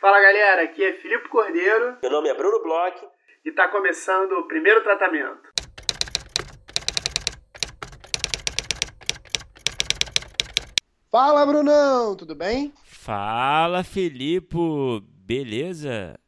Fala galera, aqui é Filipe Cordeiro. Meu nome é Bruno Bloch. E está começando o primeiro tratamento. Fala Brunão, tudo bem? Fala Filipe, beleza?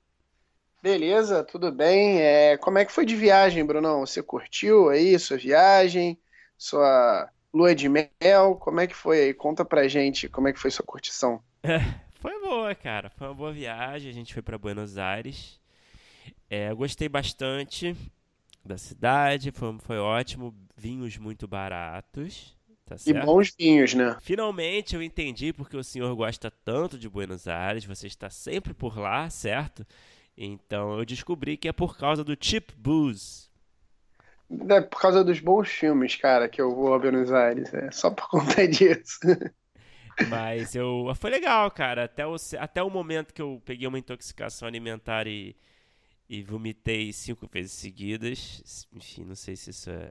Beleza, tudo bem. É, como é que foi de viagem, Brunão? Você curtiu aí sua viagem, sua lua de mel? Como é que foi aí? Conta pra gente como é que foi sua curtição. Foi boa, cara. Foi uma boa viagem. A gente foi para Buenos Aires. É, gostei bastante da cidade. Foi, foi ótimo. Vinhos muito baratos. Tá e bons vinhos, né? Finalmente eu entendi porque o senhor gosta tanto de Buenos Aires. Você está sempre por lá, certo? Então eu descobri que é por causa do Cheap Booze. É por causa dos bons filmes, cara, que eu vou a Buenos Aires. É só por conta disso. Mas eu. Foi legal, cara. Até o, até o momento que eu peguei uma intoxicação alimentar e, e vomitei cinco vezes seguidas. Enfim, não sei se isso é.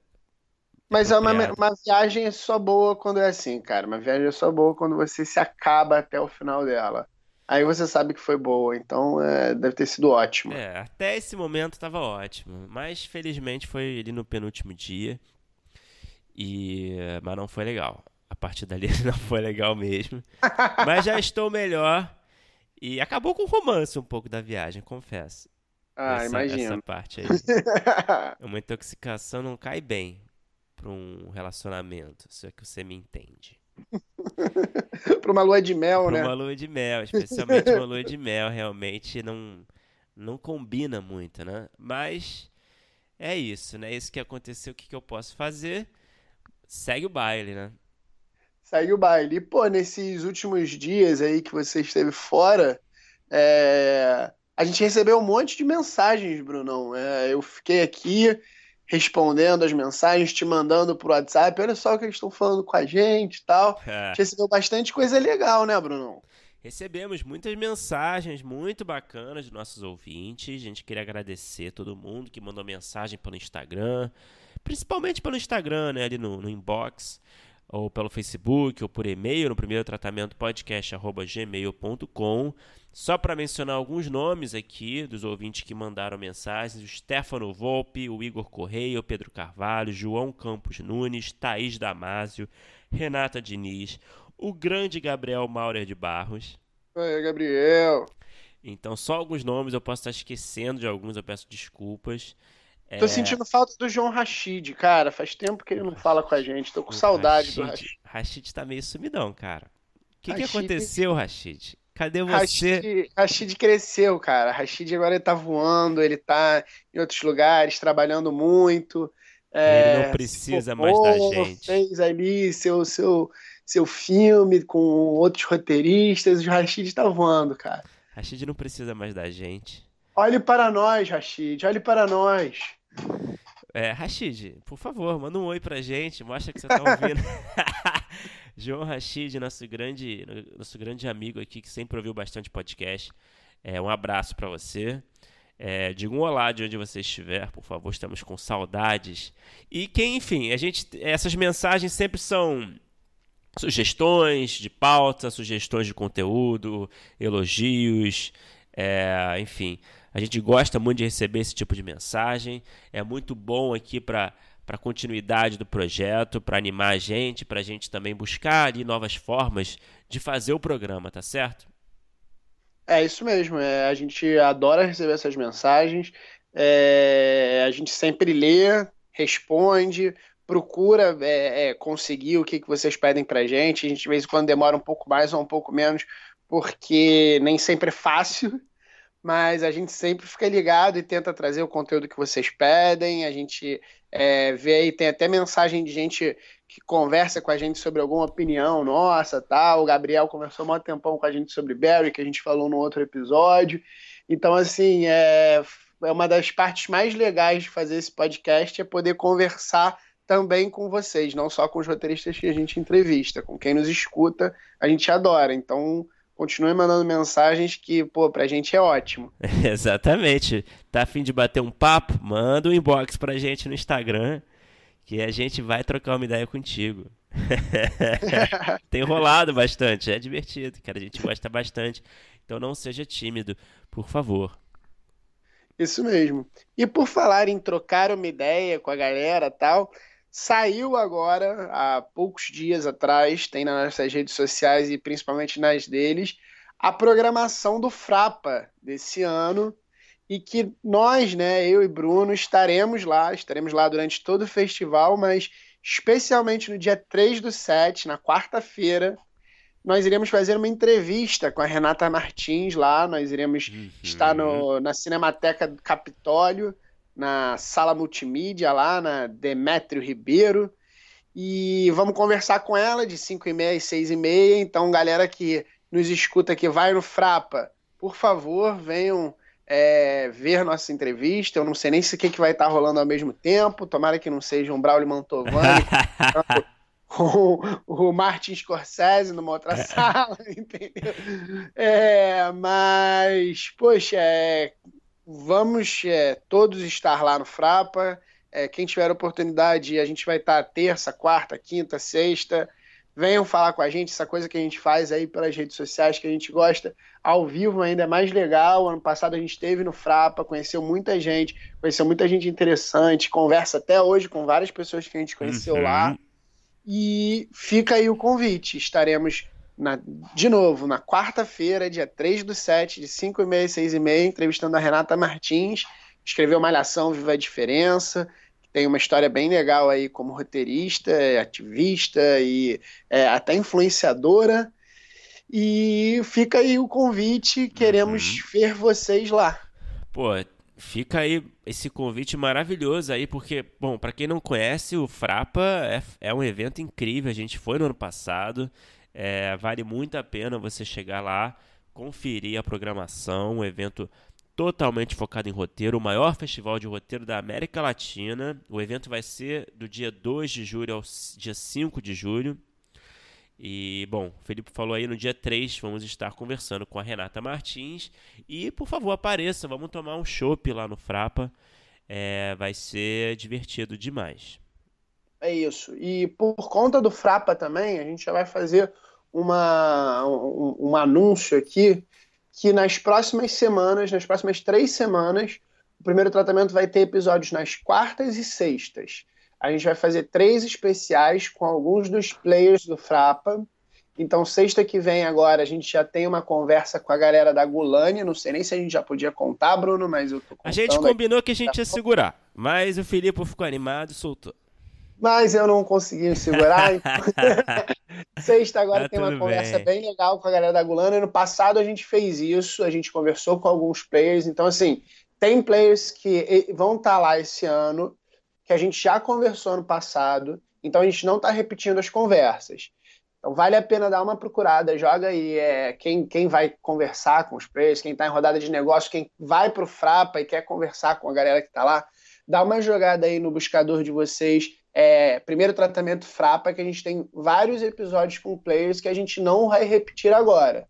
Mas é uma, uma viagem é só boa quando é assim, cara. Uma viagem é só boa quando você se acaba até o final dela. Aí você sabe que foi boa, então é, deve ter sido ótimo. É, até esse momento estava ótimo. Mas felizmente foi ali no penúltimo dia. E, mas não foi legal a partir dali não foi legal mesmo. Mas já estou melhor. E acabou com o romance um pouco da viagem, confesso. Ah, imagina. Essa parte aí. Uma intoxicação não cai bem para um relacionamento, se é que você me entende. para uma lua de mel, pra né? Para uma lua de mel, especialmente uma lua de mel, realmente não, não combina muito, né? Mas é isso, né? Isso que aconteceu, o que, que eu posso fazer? Segue o baile, né? Segue o baile. E, pô, nesses últimos dias aí que você esteve fora, é... a gente recebeu um monte de mensagens, Brunão. É, eu fiquei aqui respondendo as mensagens, te mandando pro WhatsApp. Olha só o que eles estão falando com a gente e tal. É. A gente recebeu bastante coisa legal, né, Brunão? Recebemos muitas mensagens muito bacanas dos nossos ouvintes. A gente queria agradecer todo mundo que mandou mensagem pelo Instagram, principalmente pelo Instagram, né, ali no, no inbox ou pelo Facebook, ou por e-mail, no primeiro tratamento podcast.gmail.com. Só para mencionar alguns nomes aqui dos ouvintes que mandaram mensagens: o Stefano Volpe, o Igor Correia, o Pedro Carvalho, João Campos Nunes, Thaís Damásio, Renata Diniz, o grande Gabriel Maurer de Barros. Oi, Gabriel. Então, só alguns nomes, eu posso estar esquecendo de alguns, eu peço desculpas. Tô é... sentindo falta do João Rashid, cara. Faz tempo que ele não fala com a gente. Tô com o saudade Rashid, do Rashid. Rashid tá meio sumidão, cara. O que, Rashid... que aconteceu, Rashid? Cadê você? Rashid, Rashid cresceu, cara. Rashid agora ele tá voando, ele tá em outros lugares, trabalhando muito. É, ele não precisa mais da gente. Fez ali seu, seu, seu filme com outros roteiristas. O Rashid tá voando, cara. Rashid não precisa mais da gente. Olhe para nós, Rashid. Olhe para nós. É, Rashid, por favor, manda um oi pra gente, mostra que você tá ouvindo. João Rashid, nosso grande, nosso grande amigo aqui, que sempre ouviu bastante podcast. É, um abraço para você. É, diga um olá de onde você estiver, por favor, estamos com saudades. E quem, enfim, a gente, essas mensagens sempre são sugestões de pauta, sugestões de conteúdo, elogios, é, enfim. A gente gosta muito de receber esse tipo de mensagem. É muito bom aqui para para a continuidade do projeto, para animar a gente, para a gente também buscar ali novas formas de fazer o programa, tá certo? É isso mesmo. É, a gente adora receber essas mensagens. É, a gente sempre lê, responde, procura é, é, conseguir o que, que vocês pedem para a gente. A gente, de vez em quando, demora um pouco mais ou um pouco menos, porque nem sempre é fácil mas a gente sempre fica ligado e tenta trazer o conteúdo que vocês pedem. A gente é, vê aí, tem até mensagem de gente que conversa com a gente sobre alguma opinião nossa, tal. Tá? O Gabriel conversou um tempão com a gente sobre Barry, que a gente falou no outro episódio. Então, assim, é, é uma das partes mais legais de fazer esse podcast é poder conversar também com vocês, não só com os roteiristas que a gente entrevista, com quem nos escuta, a gente adora. Então, continue mandando mensagens que, pô, pra gente é ótimo. Exatamente. Tá afim de bater um papo? Manda um inbox pra gente no Instagram que a gente vai trocar uma ideia contigo. Tem rolado bastante, é divertido, cara. A gente gosta bastante. Então não seja tímido, por favor. Isso mesmo. E por falar em trocar uma ideia com a galera tal, saiu agora, há poucos dias atrás, tem nas nossas redes sociais e principalmente nas deles, a programação do Frapa desse ano e que nós, né, eu e Bruno, estaremos lá, estaremos lá durante todo o festival, mas especialmente no dia 3 do 7, na quarta-feira, nós iremos fazer uma entrevista com a Renata Martins lá, nós iremos uhum. estar no, na Cinemateca do Capitólio, na sala multimídia lá, na Demétrio Ribeiro, e vamos conversar com ela de 5 e meia e 6 e meia, então galera que nos escuta que vai no Frapa, por favor, venham é, ver nossa entrevista. Eu não sei nem se o que, que vai estar rolando ao mesmo tempo. Tomara que não seja um Braulio Mantovani com o Martin Scorsese numa outra sala, entendeu? É, mas, poxa, é, vamos é, todos estar lá no Frapa. É, quem tiver oportunidade, a gente vai estar terça, quarta, quinta, sexta. Venham falar com a gente, essa coisa que a gente faz aí pelas redes sociais que a gente gosta, ao vivo ainda é mais legal. Ano passado a gente esteve no Frapa, conheceu muita gente, conheceu muita gente interessante, conversa até hoje com várias pessoas que a gente conheceu uhum. lá. E fica aí o convite. Estaremos na, de novo na quarta-feira, dia 3 do 7, de 5 e meia, 6 e meia, entrevistando a Renata Martins, escreveu Malhação Viva a Diferença, tem uma história bem legal aí como roteirista, é ativista e é, até influenciadora. E fica aí o convite, queremos uhum. ver vocês lá. Pô, fica aí esse convite maravilhoso aí, porque, bom, para quem não conhece, o Frapa é, é, um evento incrível. A gente foi no ano passado, é, vale muito a pena você chegar lá, conferir a programação, um evento totalmente focado em roteiro, o maior festival de roteiro da América Latina. O evento vai ser do dia 2 de julho ao dia 5 de julho. E, bom, o Felipe falou aí no dia 3, vamos estar conversando com a Renata Martins. E, por favor, apareça, vamos tomar um chopp lá no Frapa. É, vai ser divertido demais. É isso. E por conta do Frapa também, a gente já vai fazer uma, um, um anúncio aqui que nas próximas semanas, nas próximas três semanas, o primeiro tratamento vai ter episódios nas quartas e sextas. A gente vai fazer três especiais com alguns dos players do Frapa. Então, sexta que vem agora, a gente já tem uma conversa com a galera da Gulani. Não sei nem se a gente já podia contar, Bruno, mas eu tô A gente combinou aqui. que a gente ia segurar, mas o Filipe ficou animado e soltou mas eu não consegui segurar. Então... Sexta agora ah, tem uma conversa bem. bem legal com a galera da Gulana. No passado a gente fez isso, a gente conversou com alguns players. Então, assim, tem players que vão estar tá lá esse ano, que a gente já conversou no passado. Então a gente não está repetindo as conversas. Então vale a pena dar uma procurada, joga aí é, quem, quem vai conversar com os players, quem está em rodada de negócio, quem vai para o Frapa e quer conversar com a galera que está lá, dá uma jogada aí no buscador de vocês é, primeiro tratamento Frapa, que a gente tem vários episódios com players que a gente não vai repetir agora.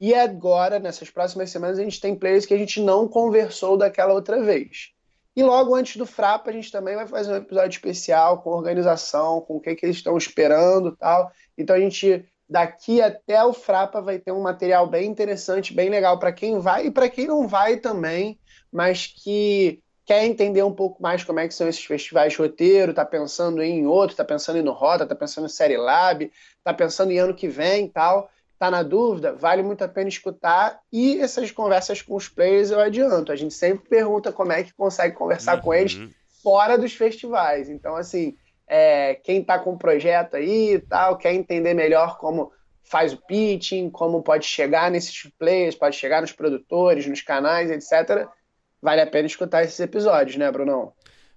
E agora, nessas próximas semanas, a gente tem players que a gente não conversou daquela outra vez. E logo antes do Frapa, a gente também vai fazer um episódio especial com organização, com o que, que eles estão esperando tal. Então a gente, daqui até o Frapa, vai ter um material bem interessante, bem legal para quem vai e para quem não vai também, mas que quer entender um pouco mais como é que são esses festivais de roteiro, está pensando em outro, está pensando em no Rota, está pensando em Série Lab, está pensando em ano que vem tal, está na dúvida, vale muito a pena escutar. E essas conversas com os players eu adianto. A gente sempre pergunta como é que consegue conversar uhum. com eles uhum. fora dos festivais. Então, assim, é, quem está com o projeto aí e tal, quer entender melhor como faz o pitching, como pode chegar nesses players, pode chegar nos produtores, nos canais, etc vale a pena escutar esses episódios, né, Brunão?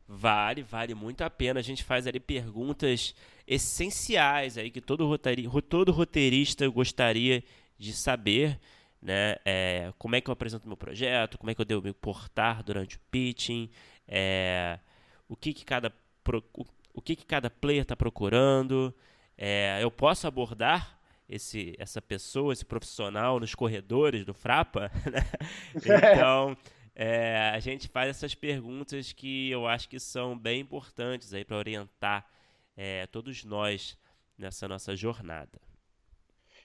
Vale, vale muito a pena. A gente faz ali perguntas essenciais aí que todo, roteiri, todo roteirista gostaria de saber, né? É, como é que eu apresento meu projeto, como é que eu devo me portar durante o pitching, é, o que, que cada o, que, que cada player está procurando. É, eu posso abordar esse, essa pessoa, esse profissional nos corredores do Frapa, né? Então é, a gente faz essas perguntas que eu acho que são bem importantes aí para orientar é, todos nós nessa nossa jornada.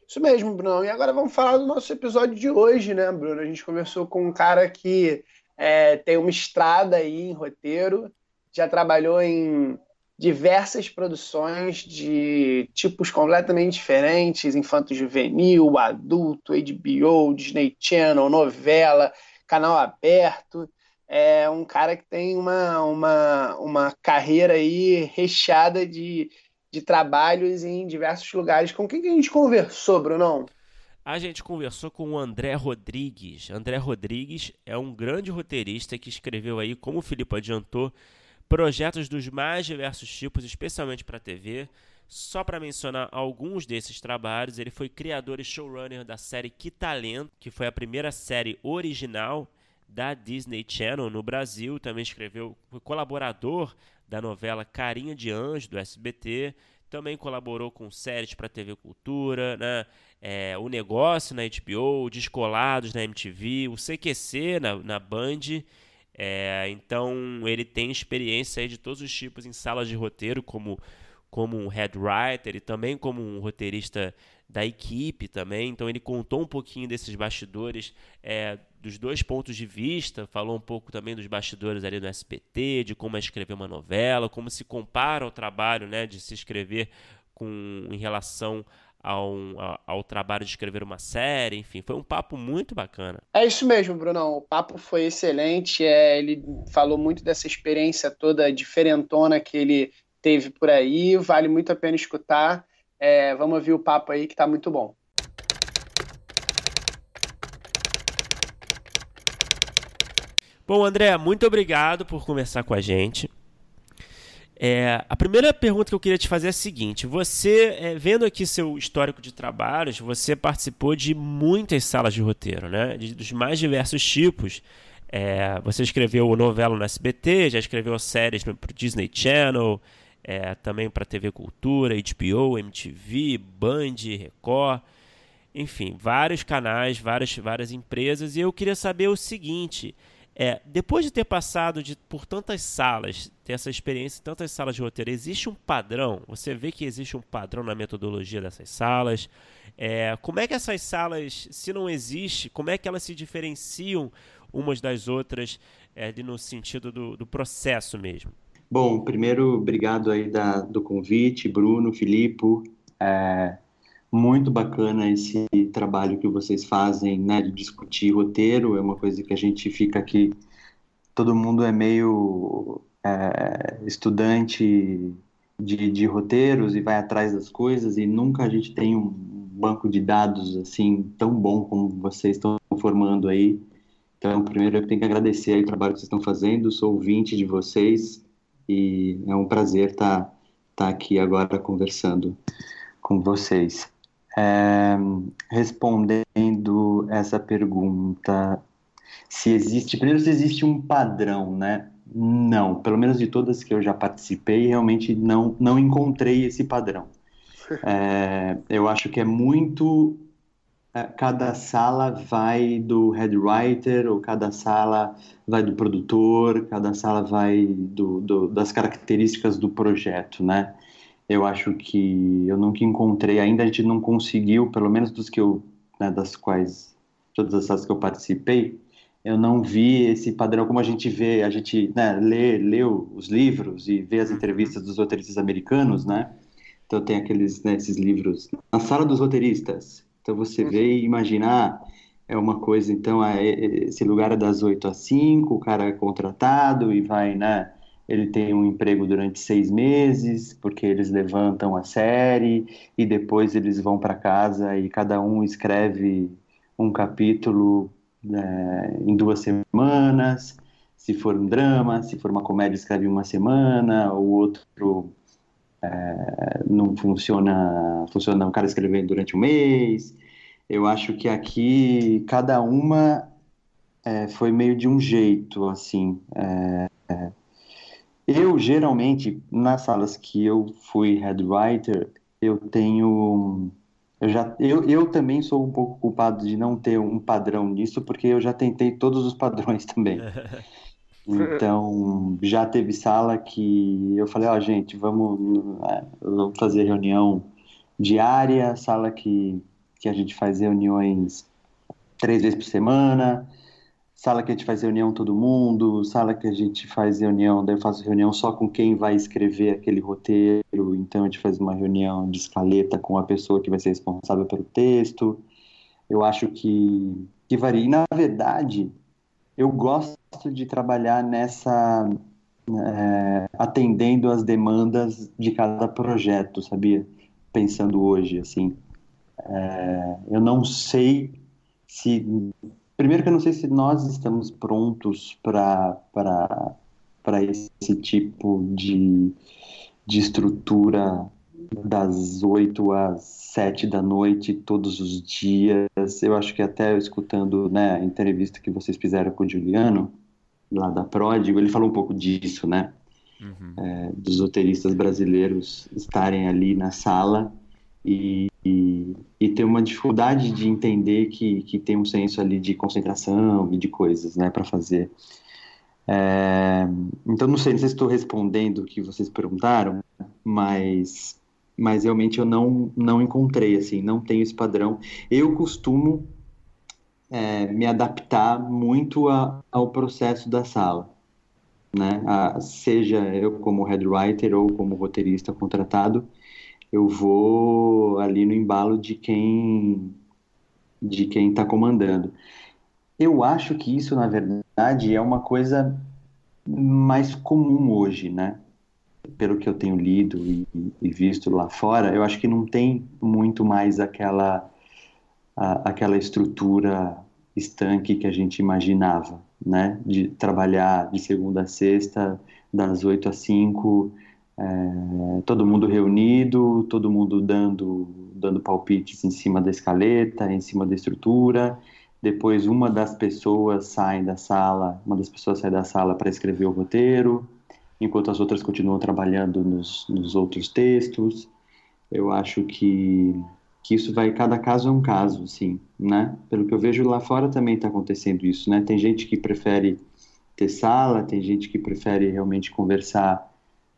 Isso mesmo, Bruno. E agora vamos falar do nosso episódio de hoje, né, Bruno? A gente conversou com um cara que é, tem uma estrada aí em roteiro, já trabalhou em diversas produções de tipos completamente diferentes, infanto juvenil, adulto, HBO, Disney Channel, novela, canal aberto. É um cara que tem uma, uma, uma carreira aí recheada de, de trabalhos em diversos lugares. Com quem que a gente conversou, Brunão? A gente conversou com o André Rodrigues. André Rodrigues é um grande roteirista que escreveu aí, como o Filipe adiantou, projetos dos mais diversos tipos, especialmente para TV. Só para mencionar alguns desses trabalhos, ele foi criador e showrunner da série Que Talento, que foi a primeira série original da Disney Channel no Brasil. Também escreveu, foi colaborador da novela Carinha de Anjo do SBT. Também colaborou com séries para TV Cultura, né? É, o Negócio na HBO, Descolados na MTV, o CQC na, na Band é, então ele tem experiência de todos os tipos em salas de roteiro, como, como um head writer e também como um roteirista da equipe também. Então ele contou um pouquinho desses bastidores é, dos dois pontos de vista, falou um pouco também dos bastidores ali no SBT, de como é escrever uma novela, como se compara ao trabalho né, de se escrever com, em relação ao, ao, trabalho de escrever uma série, enfim, foi um papo muito bacana. É isso mesmo, Brunão. O papo foi excelente. É, ele falou muito dessa experiência toda diferentona que ele teve por aí. Vale muito a pena escutar. É, vamos ouvir o papo aí que tá muito bom. Bom, André, muito obrigado por conversar com a gente. É, a primeira pergunta que eu queria te fazer é a seguinte: você, é, vendo aqui seu histórico de trabalhos, você participou de muitas salas de roteiro, né? De, dos mais diversos tipos. É, você escreveu novela no SBT, já escreveu séries para o Disney Channel, é, também para TV Cultura, HBO, MTV, Band, Record, enfim, vários canais, várias, várias empresas. E eu queria saber o seguinte: é, depois de ter passado de, por tantas salas, ter essa experiência em tantas salas de roteiro, existe um padrão? Você vê que existe um padrão na metodologia dessas salas? É, como é que essas salas, se não existe, como é que elas se diferenciam umas das outras é, no sentido do, do, processo mesmo? Bom, primeiro, obrigado aí da, do convite, Bruno, Filipe. É, muito bacana esse trabalho que vocês fazem, né, de discutir roteiro, é uma coisa que a gente fica aqui, todo mundo é meio é, estudante de, de roteiros e vai atrás das coisas e nunca a gente tem um banco de dados assim tão bom como vocês estão formando aí. Então, primeiro eu tenho que agradecer o trabalho que vocês estão fazendo, sou ouvinte de vocês e é um prazer estar tá, tá aqui agora conversando com vocês. É, respondendo essa pergunta, se existe, primeiro se existe um padrão, né? Não, pelo menos de todas que eu já participei, realmente não, não encontrei esse padrão. É, eu acho que é muito. Cada sala vai do head writer, ou cada sala vai do produtor, cada sala vai do, do das características do projeto, né? eu acho que eu nunca encontrei, ainda a gente não conseguiu, pelo menos dos que eu, né, das quais, todas essas que eu participei, eu não vi esse padrão como a gente vê, a gente né, lê, lê os livros e vê as uhum. entrevistas dos roteiristas americanos, né? Então tem aqueles, né, esses livros na sala dos roteiristas. Então você vê e imaginar ah, é uma coisa, então é, esse lugar é das 8 às 5, o cara é contratado e vai, né? ele tem um emprego durante seis meses, porque eles levantam a série e depois eles vão para casa e cada um escreve um capítulo é, em duas semanas. Se for um drama, se for uma comédia, escreve uma semana, o outro é, não funciona, funciona o cara escrevendo durante um mês. Eu acho que aqui cada uma é, foi meio de um jeito, assim. É eu, geralmente, nas salas que eu fui head writer, eu tenho. Eu, já, eu, eu também sou um pouco culpado de não ter um padrão nisso, porque eu já tentei todos os padrões também. Então, já teve sala que eu falei: Ó, oh, gente, vamos, é, vamos fazer reunião diária, sala que que a gente faz reuniões três vezes por semana, sala que a gente faz reunião todo mundo, sala que a gente faz reunião, daí eu faço reunião só com quem vai escrever aquele roteiro, então a gente faz uma reunião de escaleta com a pessoa que vai ser responsável pelo texto. Eu acho que, que varia. E, na verdade, eu gosto de trabalhar nessa. É, atendendo as demandas de cada projeto, sabia? Pensando hoje, assim. É, eu não sei se Primeiro que eu não sei se nós estamos prontos para esse tipo de, de estrutura das 8 às 7 da noite, todos os dias. Eu acho que até escutando né, a entrevista que vocês fizeram com o Juliano, lá da Pródigo, ele falou um pouco disso, né? Uhum. É, dos roteiristas brasileiros estarem ali na sala e, e, e, ter uma dificuldade de entender que, que tem um senso ali de concentração e de coisas, né, para fazer. É, então, não sei, não sei se estou respondendo o que vocês perguntaram, mas, mas realmente eu não, não encontrei, assim, não tenho esse padrão. Eu costumo é, me adaptar muito a, ao processo da sala, né, a, seja eu como head writer ou como roteirista contratado, eu vou ali no embalo de quem de quem está comandando. Eu acho que isso, na verdade, é uma coisa mais comum hoje, né? Pelo que eu tenho lido e, e visto lá fora, eu acho que não tem muito mais aquela a, aquela estrutura estanque que a gente imaginava, né? De trabalhar de segunda a sexta, das oito às cinco, é, todo mundo reunido, todo mundo dando, dando palpites em cima da escaleta, em cima da estrutura. Depois, uma das pessoas sai da sala, uma das pessoas sai da sala para escrever o roteiro, enquanto as outras continuam trabalhando nos, nos outros textos. Eu acho que, que isso vai, cada caso é um caso, sim, né? Pelo que eu vejo lá fora também está acontecendo isso, né? Tem gente que prefere ter sala, tem gente que prefere realmente conversar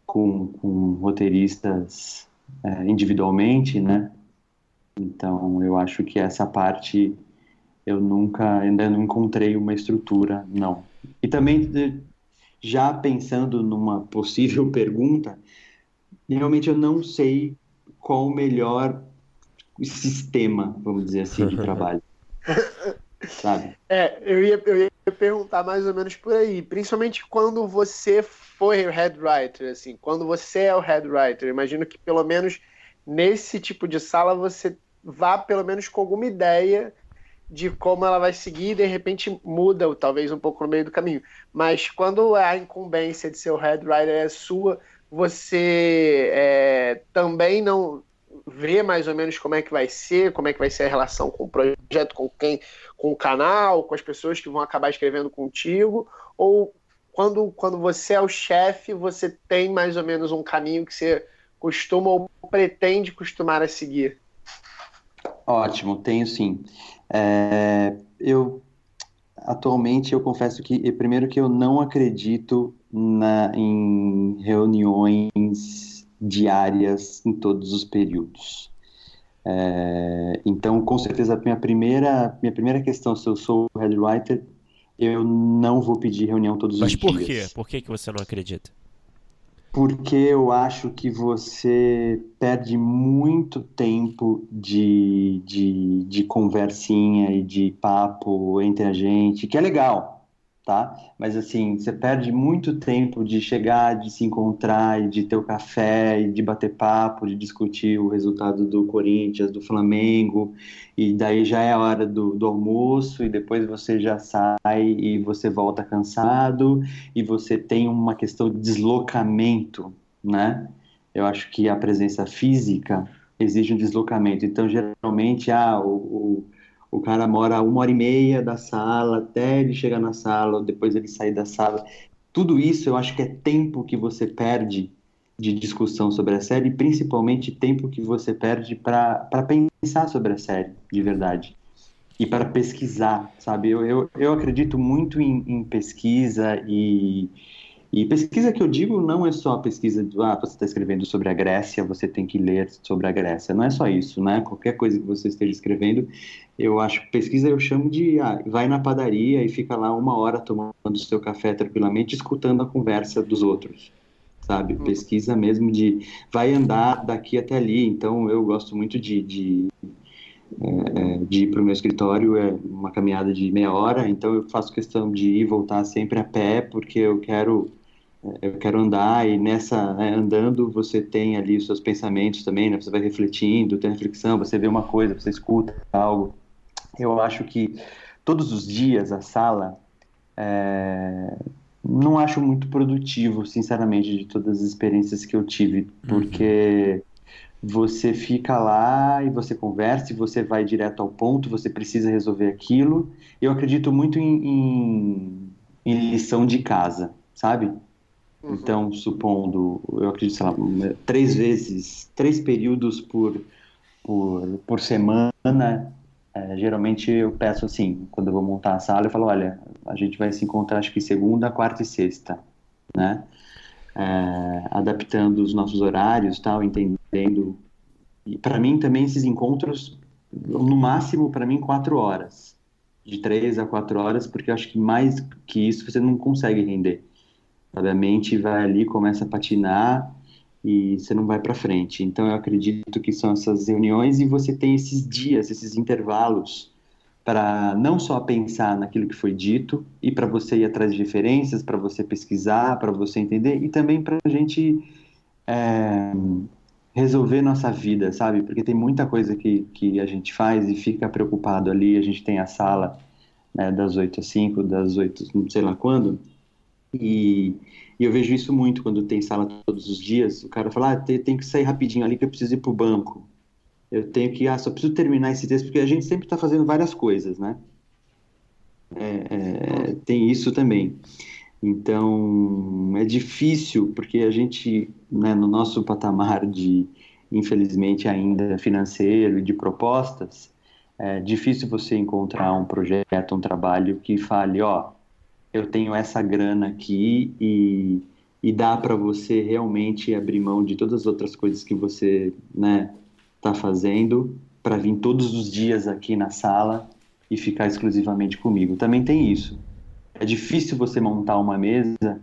com, com roteiristas é, individualmente, né? Então, eu acho que essa parte eu nunca, ainda não encontrei uma estrutura, não. E também, já pensando numa possível pergunta, realmente eu não sei qual o melhor sistema, vamos dizer assim, de trabalho. Sabe? É, eu ia, eu ia perguntar mais ou menos por aí, principalmente quando você foi o head writer, assim, quando você é o head writer, imagino que pelo menos nesse tipo de sala você vá pelo menos com alguma ideia de como ela vai seguir e de repente muda, talvez um pouco no meio do caminho. Mas quando a incumbência de ser o head writer é sua, você é, também não vê mais ou menos como é que vai ser, como é que vai ser a relação com o projeto, com quem, com o canal, com as pessoas que vão acabar escrevendo contigo, ou quando, quando você é o chefe, você tem mais ou menos um caminho que você costuma ou pretende costumar a seguir? Ótimo, tenho sim. É, eu atualmente eu confesso que primeiro que eu não acredito na, em reuniões diárias em todos os períodos. É, então, com certeza, a minha primeira, minha primeira questão, se eu sou head writer, eu não vou pedir reunião todos Mas os dias. Mas por quê? Por que, que você não acredita? Porque eu acho que você perde muito tempo de, de, de conversinha e de papo entre a gente, que é legal, tá? Mas assim, você perde muito tempo de chegar, de se encontrar, e de ter o café, e de bater papo, de discutir o resultado do Corinthians, do Flamengo, e daí já é a hora do, do almoço, e depois você já sai e você volta cansado, e você tem uma questão de deslocamento, né? Eu acho que a presença física exige um deslocamento. Então, geralmente, ah, o, o o cara mora uma hora e meia da sala até ele chegar na sala, depois ele sair da sala. Tudo isso eu acho que é tempo que você perde de discussão sobre a série, principalmente tempo que você perde para pensar sobre a série, de verdade. E para pesquisar, sabe? Eu, eu, eu acredito muito em, em pesquisa e, E pesquisa que eu digo não é só pesquisa de, ah, você está escrevendo sobre a Grécia, você tem que ler sobre a Grécia. Não é só isso, né? Qualquer coisa que você esteja escrevendo, eu acho pesquisa eu chamo de, ah, vai na padaria e fica lá uma hora tomando o seu café tranquilamente, escutando a conversa dos outros, sabe? Uhum. Pesquisa mesmo de, vai andar daqui até ali. Então, eu gosto muito de, de é, é de ir para o meu escritório é uma caminhada de meia hora, então eu faço questão de ir e voltar sempre a pé, porque eu quero eu quero andar e nessa né, andando você tem ali os seus pensamentos também, né? Você vai refletindo, tem reflexão, você vê uma coisa, você escuta algo. Eu acho que todos os dias a sala é, não acho muito produtivo, sinceramente, de todas as experiências que eu tive, uhum. porque uhum. você fica lá e você conversa e você vai direto ao ponto, você precisa resolver aquilo. Eu acredito muito em, em, em lição de casa, sabe? Uhum. Então, supondo, eu acredito, sei lá, três vezes, três períodos por, por, por semana, é, geralmente eu peço assim, quando eu vou montar a sala, eu falo, olha, a gente vai se encontrar acho que segunda, quarta e sexta, né? É, adaptando os nossos horários, tal, entendendo. E para mim também esses encontros, no máximo para mim quatro horas, de três a quatro horas, porque eu acho que mais que isso você não consegue render. Sabe? A mente vai ali, começa a patinar e você não vai para frente. Então eu acredito que são essas reuniões e você tem esses dias, esses intervalos para não só pensar naquilo que foi dito e para você ir atrás de referências, para você pesquisar, para você entender e também para a gente é, resolver nossa vida, sabe? Porque tem muita coisa que, que a gente faz e fica preocupado ali. A gente tem a sala né, das 8 às 5, das 8, não sei lá quando, e, e, eu vejo isso muito quando tem sala todos os dias. O cara fala, ah, tem, tem que sair rapidinho ali que eu preciso ir para o banco. Eu tenho que, ah, só preciso terminar esse texto, porque a gente sempre está fazendo várias coisas, né? É, é, tem isso também. Então, é difícil, porque a gente, né, no nosso patamar de, infelizmente, ainda financeiro e de propostas, é difícil você encontrar um projeto, um trabalho que fale, ó, eu tenho essa grana aqui e, e dá para você realmente abrir mão de todas as outras coisas que você né está fazendo para vir todos os dias aqui na sala e ficar exclusivamente comigo. Também tem isso. É difícil você montar uma mesa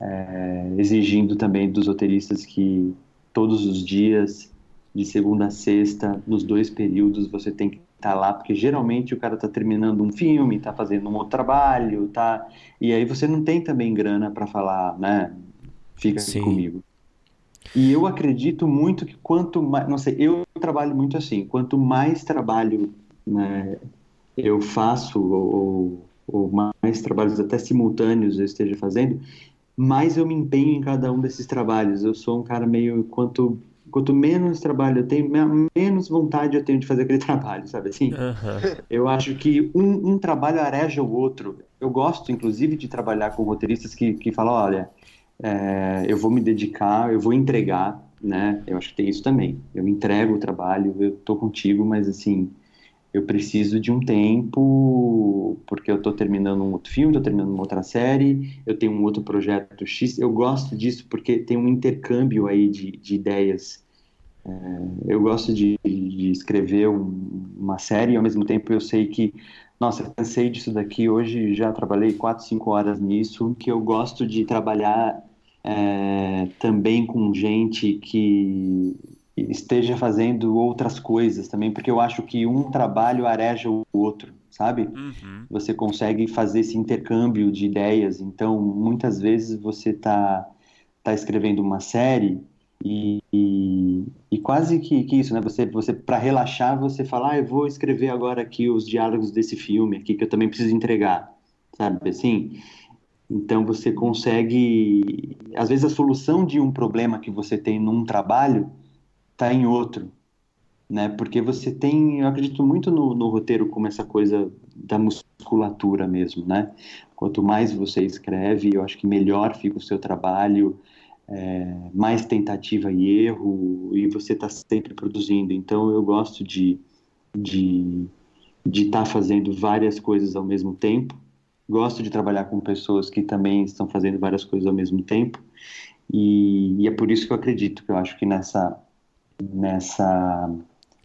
é, exigindo também dos roteiristas que todos os dias, de segunda a sexta, nos dois períodos, você tem que tá lá, porque geralmente o cara tá terminando um filme, tá fazendo um outro trabalho, tá. E aí você não tem também grana para falar, né? Fica aqui Sim. comigo. E eu acredito muito que quanto mais, não sei, eu trabalho muito assim, quanto mais trabalho né, eu faço, ou, ou mais trabalhos até simultâneos eu esteja fazendo, mais eu me empenho em cada um desses trabalhos. Eu sou um cara meio, quanto quanto menos trabalho eu tenho, menos vontade eu tenho de fazer aquele trabalho, sabe assim? Uhum. Eu acho que um, um, trabalho areja o outro. Eu gosto, inclusive, de trabalhar com roteiristas que, que falam, olha, é, eu vou me dedicar, eu vou entregar, né? Eu acho que tem isso também. Eu entrego o trabalho, eu tô contigo, mas assim, eu preciso de um tempo, porque eu estou terminando um outro filme, estou terminando uma outra série, eu tenho um outro projeto X. Eu gosto disso porque tem um intercâmbio aí de, de ideias. É, eu gosto de, de escrever um, uma série e ao mesmo tempo eu sei que, nossa, cansei disso daqui. Hoje já trabalhei 4, 5 horas nisso, que eu gosto de trabalhar é, também com gente que esteja fazendo outras coisas também, porque eu acho que um trabalho areja o outro, sabe? Uhum. Você consegue fazer esse intercâmbio de ideias. Então, muitas vezes você está tá escrevendo uma série e, e, quase que, que, isso, né? Você, você para relaxar, você fala, ah, eu vou escrever agora aqui os diálogos desse filme aqui que eu também preciso entregar, sabe? Assim. Então você consegue, às vezes a solução de um problema que você tem num trabalho está em outro, né? Porque você tem, eu acredito muito no, no, roteiro como essa coisa da musculatura mesmo, né? Quanto mais você escreve, eu acho que melhor fica o seu trabalho, é, mais tentativa e erro, e você está sempre produzindo. Então eu gosto de de estar tá fazendo várias coisas ao mesmo tempo gosto de trabalhar com pessoas que também estão fazendo várias coisas ao mesmo tempo, e, e é por isso que eu acredito, que eu acho que nessa, nessa,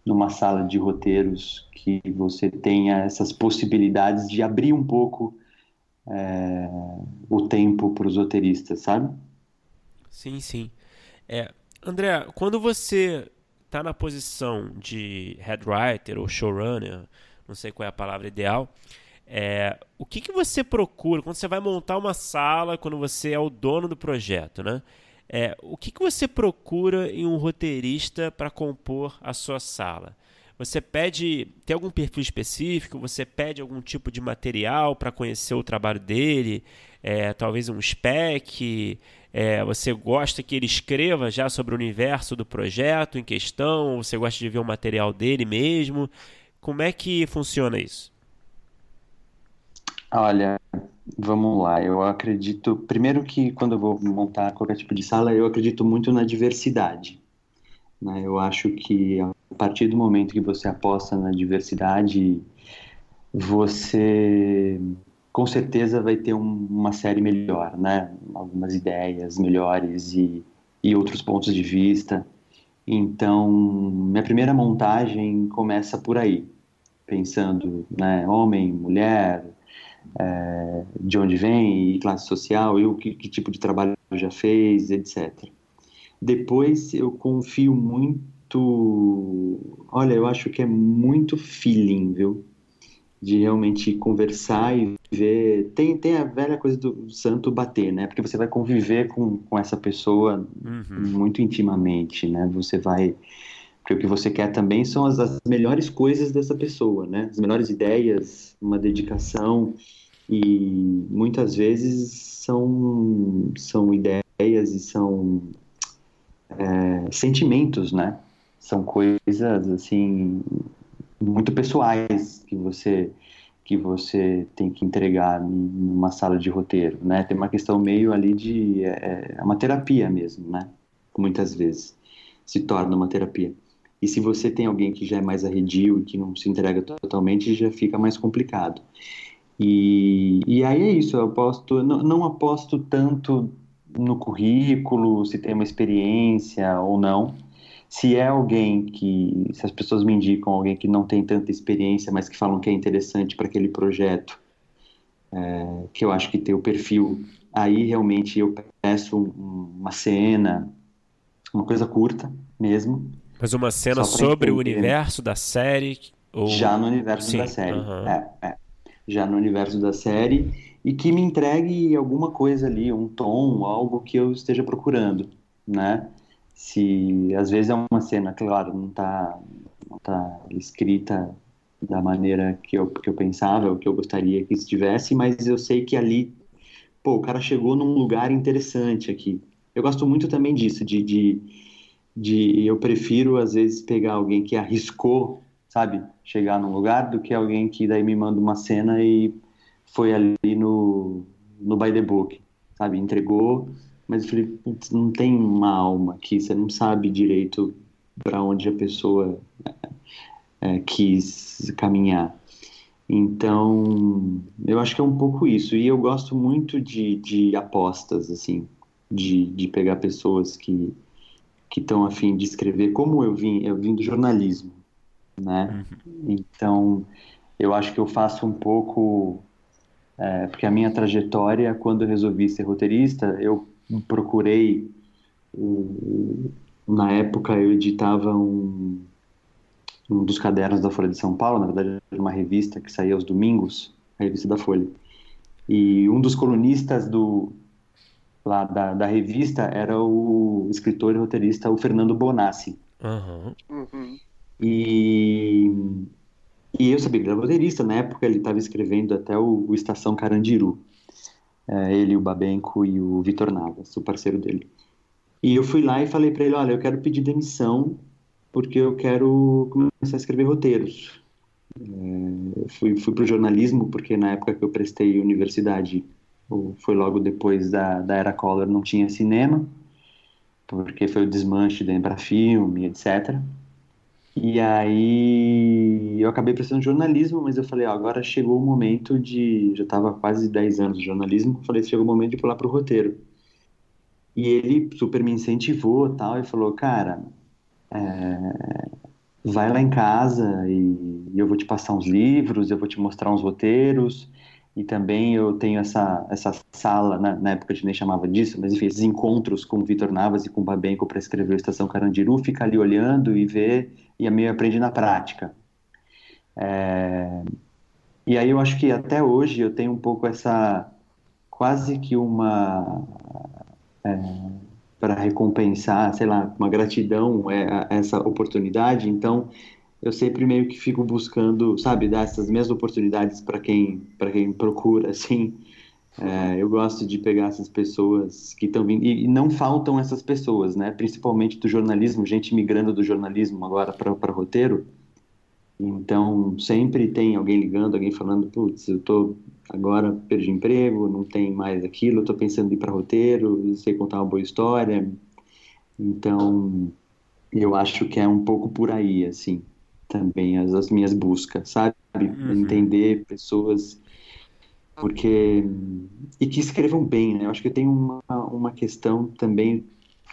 numa sala de roteiros, que você tenha essas possibilidades de abrir um pouco é, o tempo para os roteiristas, sabe? Sim, sim. É, André, quando você está na posição de head writer ou showrunner, não sei qual é a palavra ideal, é, o que, que você procura quando você vai montar uma sala, quando você é o dono do projeto, né? É, o que, que você procura em um roteirista para compor a sua sala? Você pede, tem algum perfil específico? Você pede algum tipo de material para conhecer o trabalho dele? É, talvez um spec? É, você gosta que ele escreva já sobre o universo do projeto em questão? Você gosta de ver o material dele mesmo? Como é que funciona isso? Olha, vamos lá. Eu acredito, primeiro que quando eu vou montar qualquer tipo de sala, eu acredito muito na diversidade. Né? Eu acho que a partir do momento que você aposta na diversidade, você com certeza vai ter um, uma série melhor, né? Algumas ideias melhores e, e outros pontos de vista. Então, minha primeira montagem começa por aí, pensando, né, homem, mulher, é, de onde vem e classe social, e o que, que tipo de trabalho já fez, etc. Depois eu confio muito, olha, eu acho que é muito feeling, viu? De realmente conversar e ver. Tem, tem a velha coisa do santo bater, né? Porque você vai conviver com, com essa pessoa uhum. muito intimamente, né? Você vai. Porque o que você quer também são as, as melhores coisas dessa pessoa, né? As melhores ideias, uma dedicação e muitas vezes são, são ideias e são é, sentimentos, né? São coisas assim muito pessoais que você que você tem que entregar numa sala de roteiro, né? Tem uma questão meio ali de é, é uma terapia mesmo, né? Muitas vezes se torna uma terapia. E se você tem alguém que já é mais arredio e que não se entrega totalmente, já fica mais complicado. E, e aí é isso, eu aposto, não, não aposto tanto no currículo, se tem uma experiência ou não. Se é alguém que, se as pessoas me indicam alguém que não tem tanta experiência, mas que falam que é interessante para aquele projeto, é, que eu acho que tem o perfil, aí realmente eu peço um, uma cena, uma coisa curta mesmo. Mas uma cena sobre o universo da série? Ou... Já no universo Sim, da série. Uhum. É, é já no universo da série e que me entregue alguma coisa ali, um tom, algo que eu esteja procurando, né? Se às vezes é uma cena, claro, não está não tá escrita da maneira que eu, que eu pensava, ou que eu gostaria que estivesse, mas eu sei que ali, pô, o cara chegou num lugar interessante aqui. Eu gosto muito também disso, de, de, de eu prefiro às vezes pegar alguém que arriscou sabe, chegar num lugar do que alguém que daí me manda uma cena e foi ali no, no by the book, sabe, entregou, mas eu falei, não tem uma alma aqui, você não sabe direito para onde a pessoa é, quis caminhar. Então, eu acho que é um pouco isso. E eu gosto muito de, de apostas, assim, de, de pegar pessoas que que estão afim de escrever, como eu vim, eu vim do jornalismo né? Uhum. Então, eu acho que eu faço um pouco, é, porque a minha trajetória, quando eu resolvi ser roteirista, eu procurei, na época eu editava um, um dos cadernos da Folha de São Paulo, na verdade uma revista que saía aos domingos, a revista da Folha. E um dos colunistas do, lá da, da revista era o escritor e roteirista o Fernando Bonassi. Uhum. Uhum. E, e eu sabia que ele era roteirista, na época ele estava escrevendo até o, o Estação Carandiru. É, ele, o Babenco e o Vitor Navas, o parceiro dele. E eu fui lá e falei para ele, olha, eu quero pedir demissão porque eu quero começar a escrever roteiros. É, fui fui para o jornalismo porque na época que eu prestei universidade, foi logo depois da, da Era Collor, não tinha cinema, porque foi o desmanche da Embrafilme, etc. E aí eu acabei prestando jornalismo, mas eu falei, ó, agora chegou o momento de. Já estava quase 10 anos de jornalismo, falei, chegou o momento de pular pro roteiro. E ele super me incentivou tal, e falou, cara, é, vai lá em casa e eu vou te passar uns livros, eu vou te mostrar uns roteiros. E também eu tenho essa, essa sala, na, na época a gente nem chamava disso, mas enfim, esses encontros com o Vitor Navas e com o Babenco para escrever a Estação Carandiru, fica ali olhando e vê, e a meio aprende na prática. É... E aí eu acho que até hoje eu tenho um pouco essa, quase que uma, é, para recompensar, sei lá, uma gratidão é, a essa oportunidade, então eu sempre meio que fico buscando, sabe, dar essas mesmas oportunidades para quem, para quem procura, assim. É, eu gosto de pegar essas pessoas que estão vindo, e, e, não faltam essas pessoas, né? Principalmente do jornalismo, gente migrando do jornalismo agora para roteiro. Então, sempre tem alguém ligando, alguém falando, putz, eu tô agora perdi emprego, não tem mais aquilo, eu tô pensando em ir para roteiro, sei contar uma boa história. Então, eu acho que é um pouco por aí, assim também as, as minhas buscas, sabe? Uhum. Entender pessoas porque e que escrevam bem, né? Eu acho que tem uma, uma questão também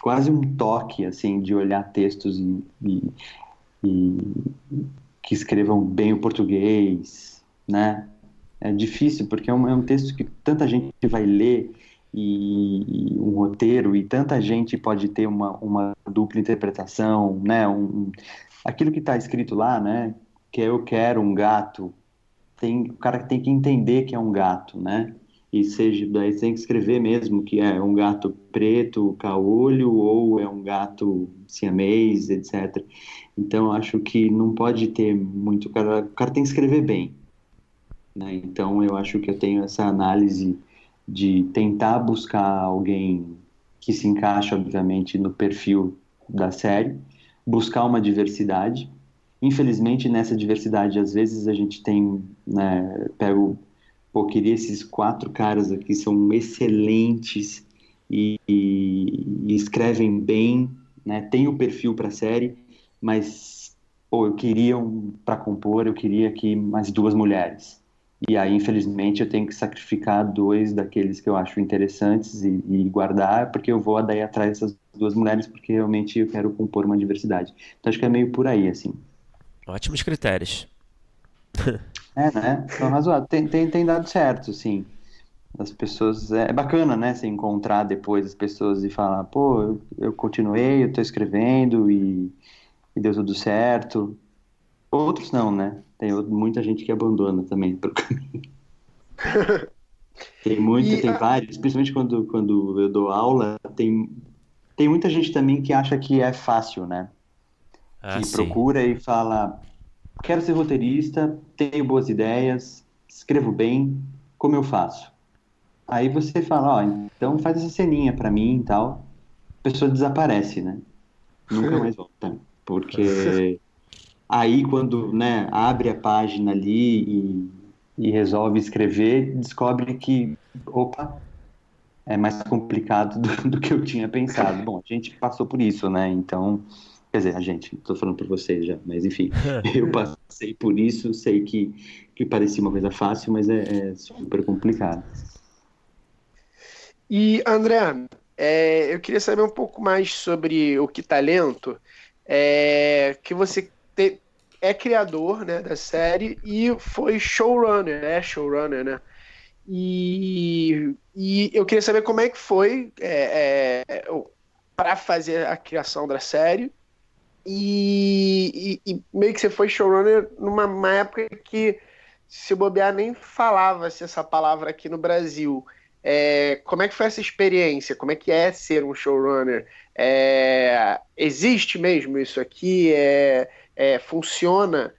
quase um toque assim de olhar textos e, e, e que escrevam bem o português, né? É difícil porque é um, é um texto que tanta gente vai ler e, e, um roteiro e tanta gente pode ter uma, uma dupla interpretação, né? Um, aquilo que está escrito lá, né? Que é eu quero um gato. Tem, o cara tem que entender que é um gato, né? E seja, daí tem que escrever mesmo que é um gato preto, caolho, ou é um gato siamês, etc. Então, acho que não pode ter muito. O cara, o cara tem que escrever bem. Né? Então, eu acho que eu tenho essa análise de tentar buscar alguém que se encaixa, obviamente, no perfil da série, buscar uma diversidade. Infelizmente, nessa diversidade, às vezes a gente tem, né, pego, pô, queria esses quatro caras aqui, são excelentes e, e, e escrevem bem, né, tem o perfil para a série, mas, pô, eu queria um, para compor, eu queria aqui mais duas mulheres. E aí, infelizmente, eu tenho que sacrificar dois daqueles que eu acho interessantes e, e guardar, porque eu vou daí atrás dessas duas mulheres, porque realmente eu quero compor uma diversidade. Então, acho que é meio por aí, assim. Ótimos critérios. é, né? Então, razoável. Tem, tem, tem dado certo, sim. As pessoas. É, é bacana, né? Se encontrar depois as pessoas e falar, pô, eu, eu continuei, eu tô escrevendo e, e deu tudo certo. Outros não, né? Tem muita gente que abandona também pelo caminho. tem muito, e tem a... vários, principalmente quando, quando eu dou aula, tem, tem muita gente também que acha que é fácil, né? Ah, que sim. procura e fala: quero ser roteirista, tenho boas ideias, escrevo bem, como eu faço? Aí você fala: ó, oh, então faz essa ceninha para mim e tal. A pessoa desaparece, né? Nunca mais volta. Porque Aí, quando né, abre a página ali e, e resolve escrever, descobre que, opa, é mais complicado do, do, que eu tinha pensado. Bom, a gente passou por isso, né? Então, quer dizer, a gente, estou falando para vocês já, mas enfim, eu passei por isso, sei que, que parecia uma coisa fácil, mas é, é super complicado. E, André, é, eu queria saber um pouco mais sobre o que talento é, que você te, é criador né, da série e foi showrunner, é showrunner, né? E, e eu queria saber como é que foi é, é, para fazer a criação da série. E, e, meio que você foi showrunner numa época que, se bobear, nem falava-se essa palavra aqui no Brasil. É, como é que foi essa experiência? Como é que é ser um showrunner? É, existe mesmo isso aqui? É, é, funciona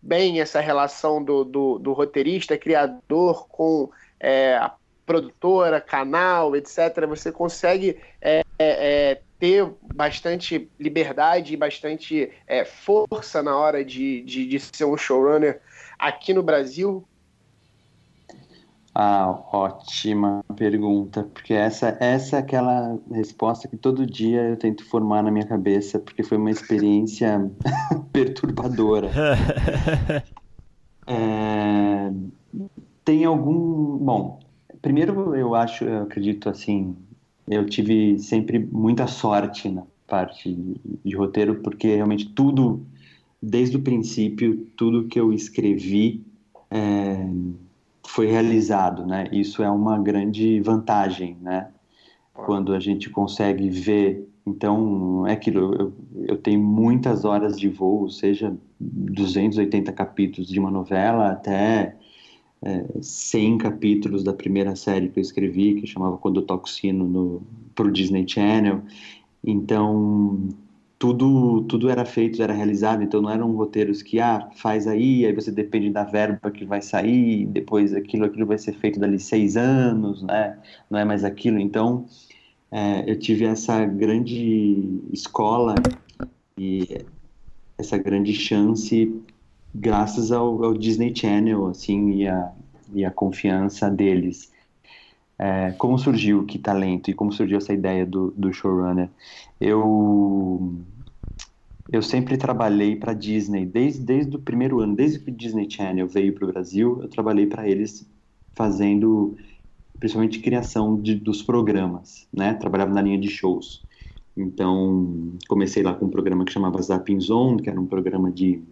bem essa relação do, do, do roteirista, criador com é, a produtora, canal, etc. Você consegue é ter bastante liberdade e bastante é, força na hora de, de, de ser um showrunner aqui no Brasil? Ah, ótima pergunta, porque essa, essa é aquela resposta que todo dia eu tento formar na minha cabeça, porque foi uma experiência perturbadora. é, tem algum. Bom, primeiro eu acho, eu acredito assim, eu tive sempre muita sorte na parte de, roteiro, porque realmente tudo, desde o princípio, tudo que eu escrevi. É, foi realizado, né? Isso é uma grande vantagem, né? Quando a gente consegue ver, então é aquilo. Eu, eu tenho muitas horas de voo, seja 280 capítulos de uma novela até é, 100 capítulos da primeira série que eu escrevi, que chamava Quando Toco Sino no pro Disney Channel. Então tudo tudo era feito, era realizado, então não eram roteiros que ah, faz aí, aí você depende da verba que vai sair, depois aquilo aquilo vai ser feito dali seis anos, né? Não é mais aquilo. Então é, eu tive essa grande escola e essa grande chance graças ao, ao Disney Channel, assim, e a, e a confiança deles. É, como surgiu Que Talento e como surgiu essa ideia do, do showrunner? Eu eu sempre trabalhei para Disney desde desde o primeiro ano, desde que o Disney Channel veio para o Brasil, eu trabalhei para eles fazendo principalmente criação de, dos programas, né? Trabalhava na linha de shows. Então comecei lá com um programa que chamava Zapping Zone, que era um programa de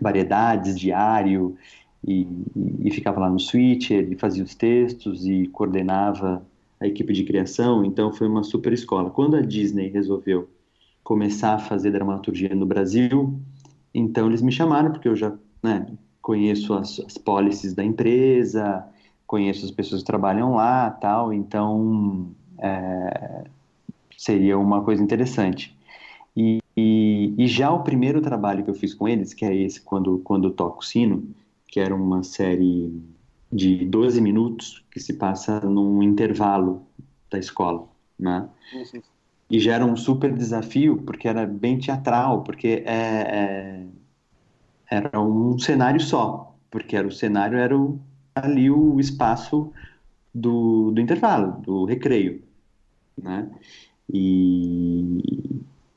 variedades diário e, e, ficava lá no Switcher e fazia os textos e coordenava a equipe de criação, então foi uma super escola. Quando a Disney resolveu começar a fazer dramaturgia no Brasil, então eles me chamaram, porque eu já né, conheço as, as policies da empresa, conheço as pessoas que trabalham lá, tal, então é, seria uma coisa interessante. E, e, e, já o primeiro trabalho que eu fiz com eles, que é esse, quando, quando toco sino, que era uma série de 12 minutos que se passa num intervalo da escola, né? Uhum. E já era um super desafio, porque era bem teatral, porque é, é, era um cenário só, porque era o cenário era o, ali o espaço do, do intervalo, do recreio, né? E,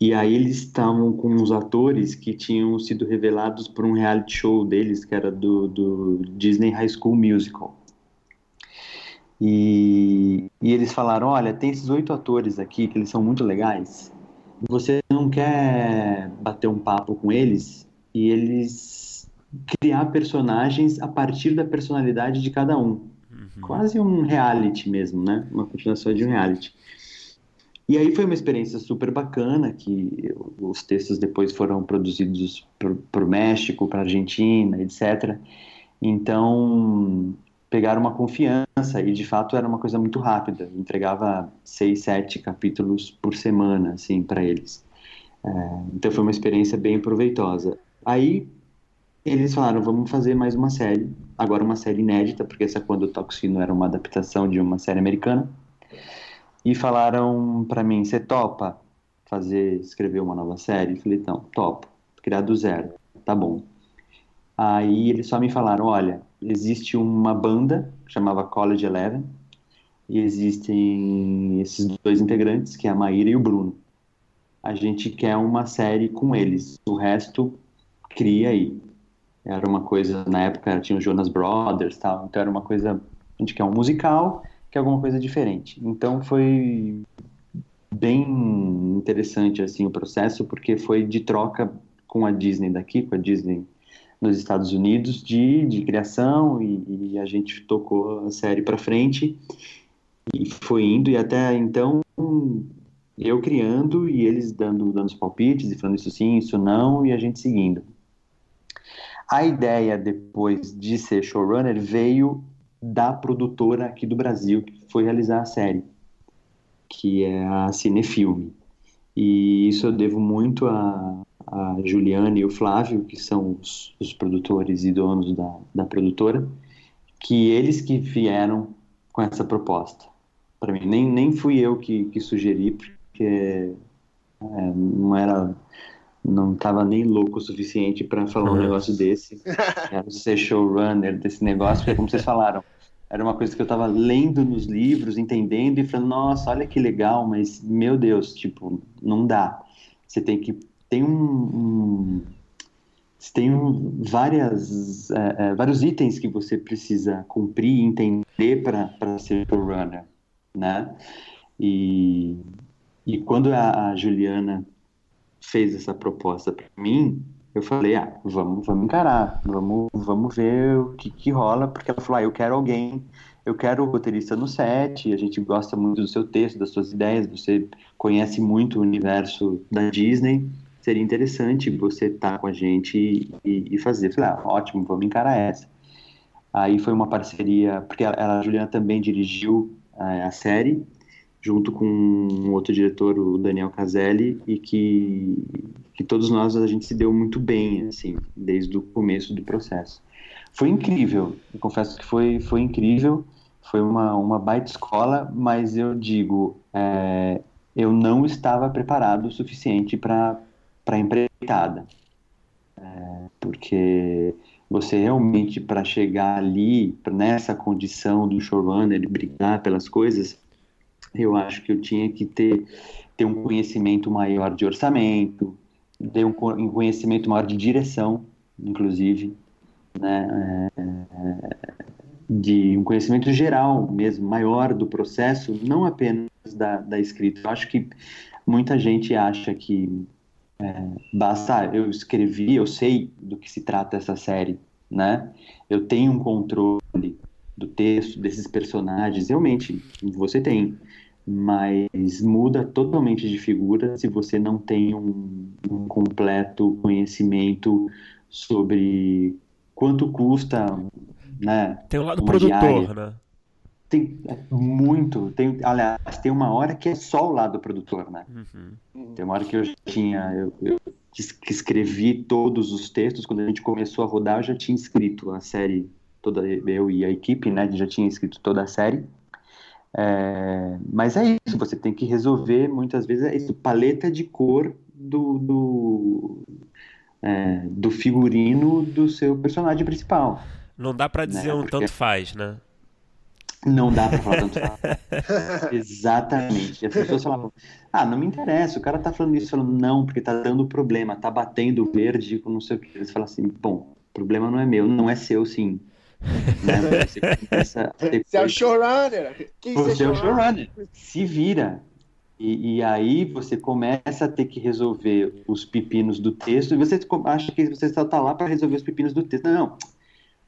e aí eles estavam com uns atores que tinham sido revelados por um reality show deles, que era do, do Disney High School Musical. E, e eles falaram, olha, tem esses oito atores aqui que eles são muito legais. Você não quer bater um papo com eles e eles criar personagens a partir da personalidade de cada um. Uhum. Quase um reality mesmo, né? Uma continuação de um reality. E aí foi uma experiência super bacana, que os textos depois foram produzidos para o México, para a Argentina, etc. Então, pegaram uma confiança e, de fato, era uma coisa muito rápida. Entregava seis, sete capítulos por semana, assim, para eles. É, então, foi uma experiência bem proveitosa. Aí, eles falaram, vamos fazer mais uma série. Agora uma série inédita, porque essa Quando o Toxino era uma adaptação de uma série americana e falaram para mim: você topa fazer, escrever uma nova série? Eu falei: então, topo, criar do zero, tá bom. Aí eles só me falaram: olha, existe uma banda que chamava College Eleven e existem esses dois integrantes, que é a Maíra e o Bruno. A gente quer uma série com eles, o resto cria aí. Era uma coisa, na época tinha os Jonas Brothers tal, então era uma coisa, a gente quer um musical que é alguma coisa diferente. Então foi bem interessante assim o processo porque foi de troca com a Disney daqui, com a Disney nos Estados Unidos de, de criação e, e a gente tocou a série para frente e foi indo e até então eu criando e eles dando dando os palpites e falando isso sim, isso não e a gente seguindo. A ideia depois de ser showrunner veio da produtora aqui do Brasil que foi realizar a série, que é a Cinefilme. E isso eu devo muito a, a Juliana e o Flávio, que são os, os produtores e donos da, da produtora, que eles que vieram com essa proposta para mim. Nem, nem fui eu que, que sugeri, porque é, não era não estava nem louco o suficiente para falar um uhum. negócio desse. Quero ser showrunner desse negócio, porque como vocês falaram, era uma coisa que eu estava lendo nos livros, entendendo e falando, nossa, olha que legal, mas meu Deus, tipo, não dá. Você tem que tem um, um tem um, várias é, é, vários itens que você precisa cumprir entender para ser showrunner, né? E e quando a, a Juliana fez essa proposta para mim, eu falei, ah, vamos, vamos encarar, vamos, vamos ver o que, que rola, porque ela falou, ah, eu quero alguém, eu quero o roteirista no set, a gente gosta muito do seu texto, das suas ideias, você conhece muito o universo da Disney, seria interessante você estar tá com a gente e, e fazer. Eu falei, ah, ótimo, vamos encarar essa. Aí foi uma parceria, porque ela, a Juliana também dirigiu a, a série, junto com um outro diretor, o Daniel Caselli, e que, que todos nós a gente se deu muito bem, assim, desde o começo do processo. Foi incrível, eu confesso que foi, foi incrível, foi uma, uma baita escola, mas eu digo, é, eu não estava preparado o suficiente para a empreitada. É, porque você realmente, para chegar ali, nessa condição do showrunner, ele brigar pelas coisas, eu acho que eu tinha que ter, ter um conhecimento maior de orçamento, ter um conhecimento maior de direção, inclusive, né, é, de um conhecimento geral mesmo, maior do processo, não apenas da, da escrita. Eu acho que muita gente acha que é, basta, eu escrevi, eu sei do que se trata essa série, né? Eu tenho um controle do texto, desses personagens, realmente, você tem mas muda totalmente de figura se você não tem um, um completo conhecimento sobre quanto custa, né? Tem o lado produtor, diária. né? Tem é, muito, tem, aliás, tem uma hora que é só o lado produtor, né? Uhum. Tem uma hora que eu tinha, eu, eu escrevi todos os textos, quando a gente começou a rodar, eu já tinha escrito a série, toda eu e a equipe, né, já tinha escrito toda a série, é, mas é isso, você tem que resolver muitas vezes é isso, paleta de cor do, do, é, do figurino do seu personagem principal. Não dá para dizer né? um Porque... tanto faz, né? Não dá pra falar tanto faz. Exatamente. E as pessoas falavam, ah, não me interessa, o cara tá falando isso, falando, não, porque tá dando problema, tá batendo verde com não sei o que. Eles falam assim, bom, o problema não é meu, não é seu, sim. Né? Você, começa você é o showrunner. Quem você é o showrunner. Se vira. E, e, aí você começa a ter que resolver os pepinos do texto e você acha que você só está lá para resolver os pepinos do texto. Não,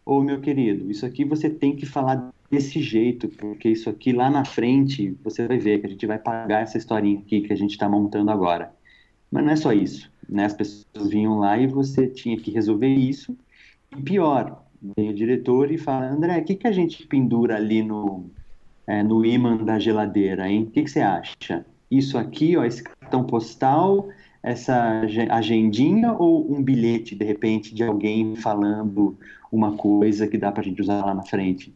ô meu querido, isso aqui você tem que falar desse jeito, porque isso aqui lá na frente você vai ver que a gente vai pagar essa historinha aqui que a gente está montando agora. Mas não é só isso, né? As pessoas vinham lá e você tinha que resolver isso. E pior, vem o diretor e fala, André, o que, que a gente pendura ali no, é, no imã da geladeira, hein? O que, que você acha? Isso aqui, ó, esse cartão postal, essa agendinha ou um bilhete, de repente, de alguém falando uma coisa que dá pra gente usar lá na frente?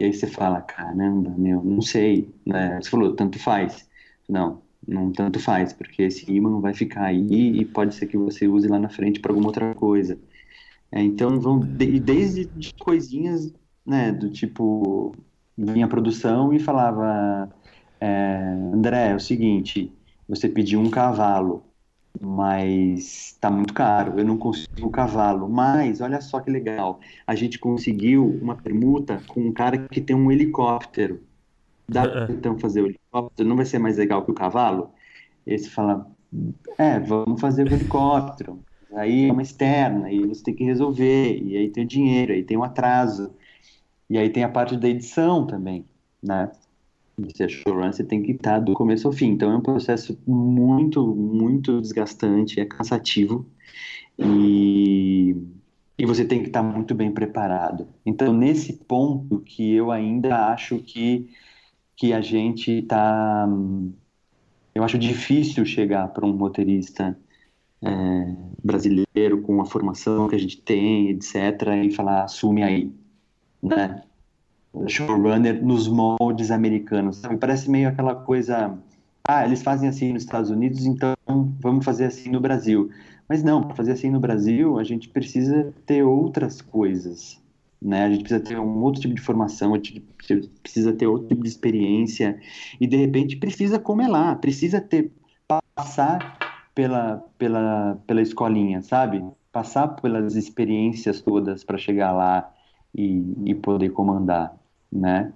E aí você fala, caramba, meu, não sei, né? Você falou, tanto faz. Não, não tanto faz, porque esse imã vai ficar aí e pode ser que você use lá na frente para alguma outra coisa. É, então, vão de, desde de coisinhas, né, do tipo, vinha a produção e falava, é, André, é o seguinte, você pediu um cavalo, mas tá muito caro, eu não consigo o cavalo, mas olha só que legal, a gente conseguiu uma permuta com um cara que tem um helicóptero, dá pra então fazer o helicóptero, não vai ser mais legal que o cavalo? Esse fala, é, vamos fazer o helicóptero aí é uma externa, e você tem que resolver, e aí tem o dinheiro, aí tem o atraso, e aí tem a parte da edição também, né? Você é você tem que estar do começo ao fim. Então é um processo muito, muito desgastante, é cansativo e, e você tem que estar muito bem preparado. Então, nesse ponto que eu ainda acho que, que a gente está. Eu acho difícil chegar para um roteirista é, brasileiro com a formação que a gente tem, etc., e falar, assume aí, né? Showrunner nos moldes americanos, sabe? Parece meio aquela coisa, ah, eles fazem assim nos Estados Unidos, então vamos fazer assim no Brasil. Mas não, para fazer assim no Brasil, a gente precisa ter outras coisas, né? A gente precisa ter um outro tipo de formação, a gente precisa ter outro tipo de experiência e de repente precisa comer lá, precisa ter passar pela pela pela escolinha, sabe? Passar pelas experiências todas para chegar lá e, e poder comandar, né?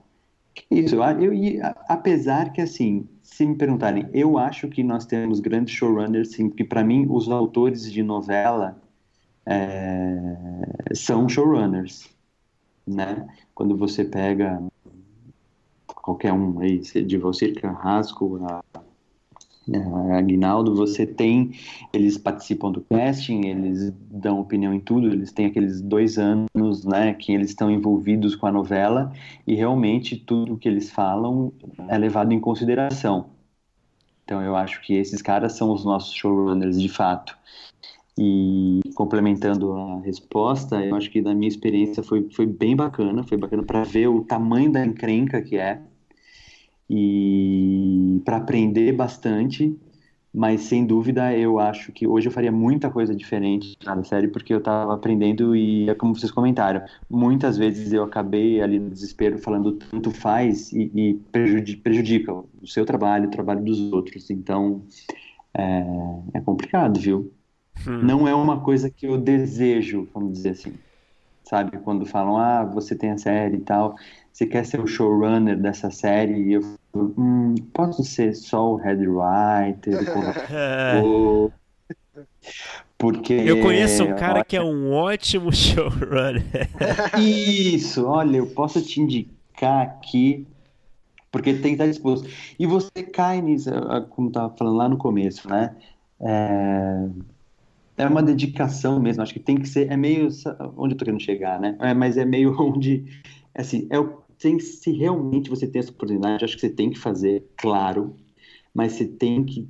Isso, eu, eu, apesar que assim, se me perguntarem, eu acho que nós temos grandes showrunners, sim, porque para mim os autores de novela é, são showrunners, né? Quando você pega qualquer um aí, de você Carrasco a Aguinaldo, você tem, eles participam do casting, eles dão opinião em tudo, eles têm aqueles dois anos, né, que eles estão envolvidos com a novela e realmente tudo que eles falam é levado em consideração. Então eu acho que esses caras são os nossos showrunners de fato. E complementando a resposta, eu acho que da minha experiência foi, foi bem bacana, foi bacana para ver o tamanho da encrenca que é e para aprender bastante, mas sem dúvida eu acho que hoje eu faria muita coisa diferente na série porque eu estava aprendendo e é como vocês comentaram, muitas vezes eu acabei ali no desespero falando tanto faz e, e prejudica o seu trabalho, o trabalho dos outros, então é, é complicado, viu? Hum. Não é uma coisa que eu desejo, vamos dizer assim. Sabe? Quando falam, ah, você tem a série e tal, você quer ser o showrunner dessa série? E eu falo, hum, posso ser só o head writer? ou... Porque. Eu conheço um cara olha... que é um ótimo showrunner. Isso, olha, eu posso te indicar aqui, porque tem que estar disposto. E você cai nisso, como estava falando lá no começo, né? É, é uma dedicação mesmo, acho que tem que ser, é meio onde eu tô querendo chegar, né? É, mas é meio onde, assim, é o, tem, se realmente você tem essa oportunidade, acho que você tem que fazer, claro, mas você tem que,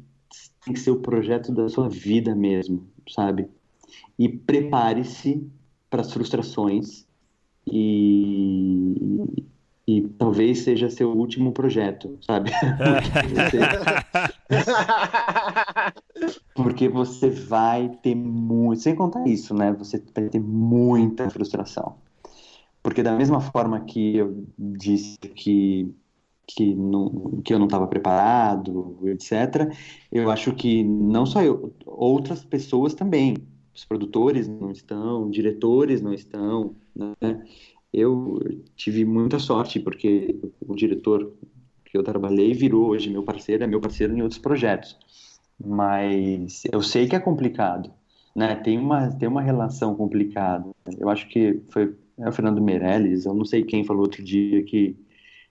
tem que ser o projeto da sua vida mesmo, sabe? E prepare-se para as frustrações e, e talvez seja seu último projeto, sabe? Porque você vai ter muito. Sem contar isso, né? Você vai ter muita frustração. Porque, da mesma forma que eu disse que, que, não, que eu não estava preparado, etc., eu acho que não só eu, outras pessoas também. Os produtores não estão, diretores não estão, né? Eu tive muita sorte, porque o diretor que eu trabalhei virou hoje meu parceiro, é meu parceiro em outros projetos mas eu sei que é complicado, né? Tem uma, tem uma relação complicada. Eu acho que foi é o Fernando Meirelles, eu não sei quem falou outro dia que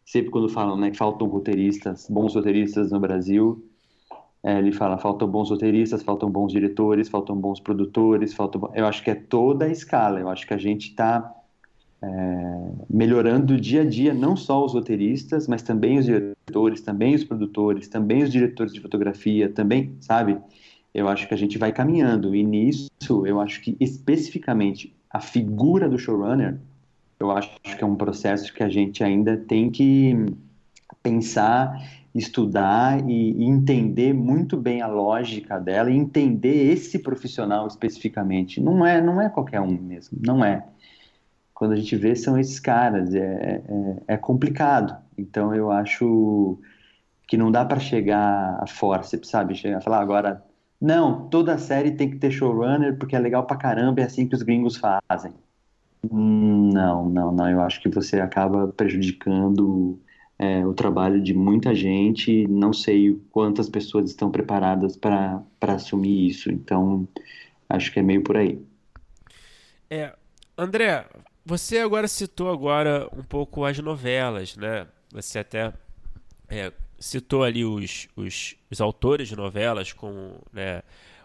sempre quando falam né, que faltam roteiristas, bons roteiristas no Brasil, é, ele fala faltam bons roteiristas, faltam bons diretores, faltam bons produtores, faltam. Eu acho que é toda a escala. Eu acho que a gente está é, melhorando dia a dia, não só os roteiristas, mas também os diretores, também os produtores, também os diretores de fotografia, também, sabe? Eu acho que a gente vai caminhando, e nisso eu acho que especificamente a figura do showrunner, eu acho que é um processo que a gente ainda tem que pensar, estudar e, entender muito bem a lógica dela e entender esse profissional especificamente. Não é, não é qualquer um mesmo, não é quando a gente vê são esses caras. É, é, é complicado. Então eu acho que não dá para chegar a forceps, sabe? Chegar a falar agora, não, toda série tem que ter showrunner porque é legal pra caramba, é assim que os gringos fazem. Não, não, não. Eu acho que você acaba prejudicando é, o trabalho de muita gente. Não sei quantas pessoas estão preparadas para assumir isso. Então, acho que é meio por aí. É, André, você agora citou agora um pouco as novelas, né? Você até é, citou ali os, os, os, autores de novelas como, né,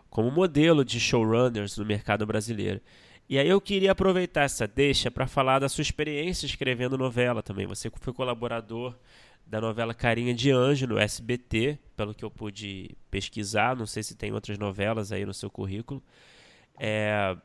como modelo de showrunners no mercado brasileiro. E aí eu queria aproveitar essa deixa para falar da sua experiência escrevendo novela também. Você foi colaborador da novela Carinha de Anjo no SBT, pelo que eu pude pesquisar. Não sei se tem outras novelas aí no seu currículo. É...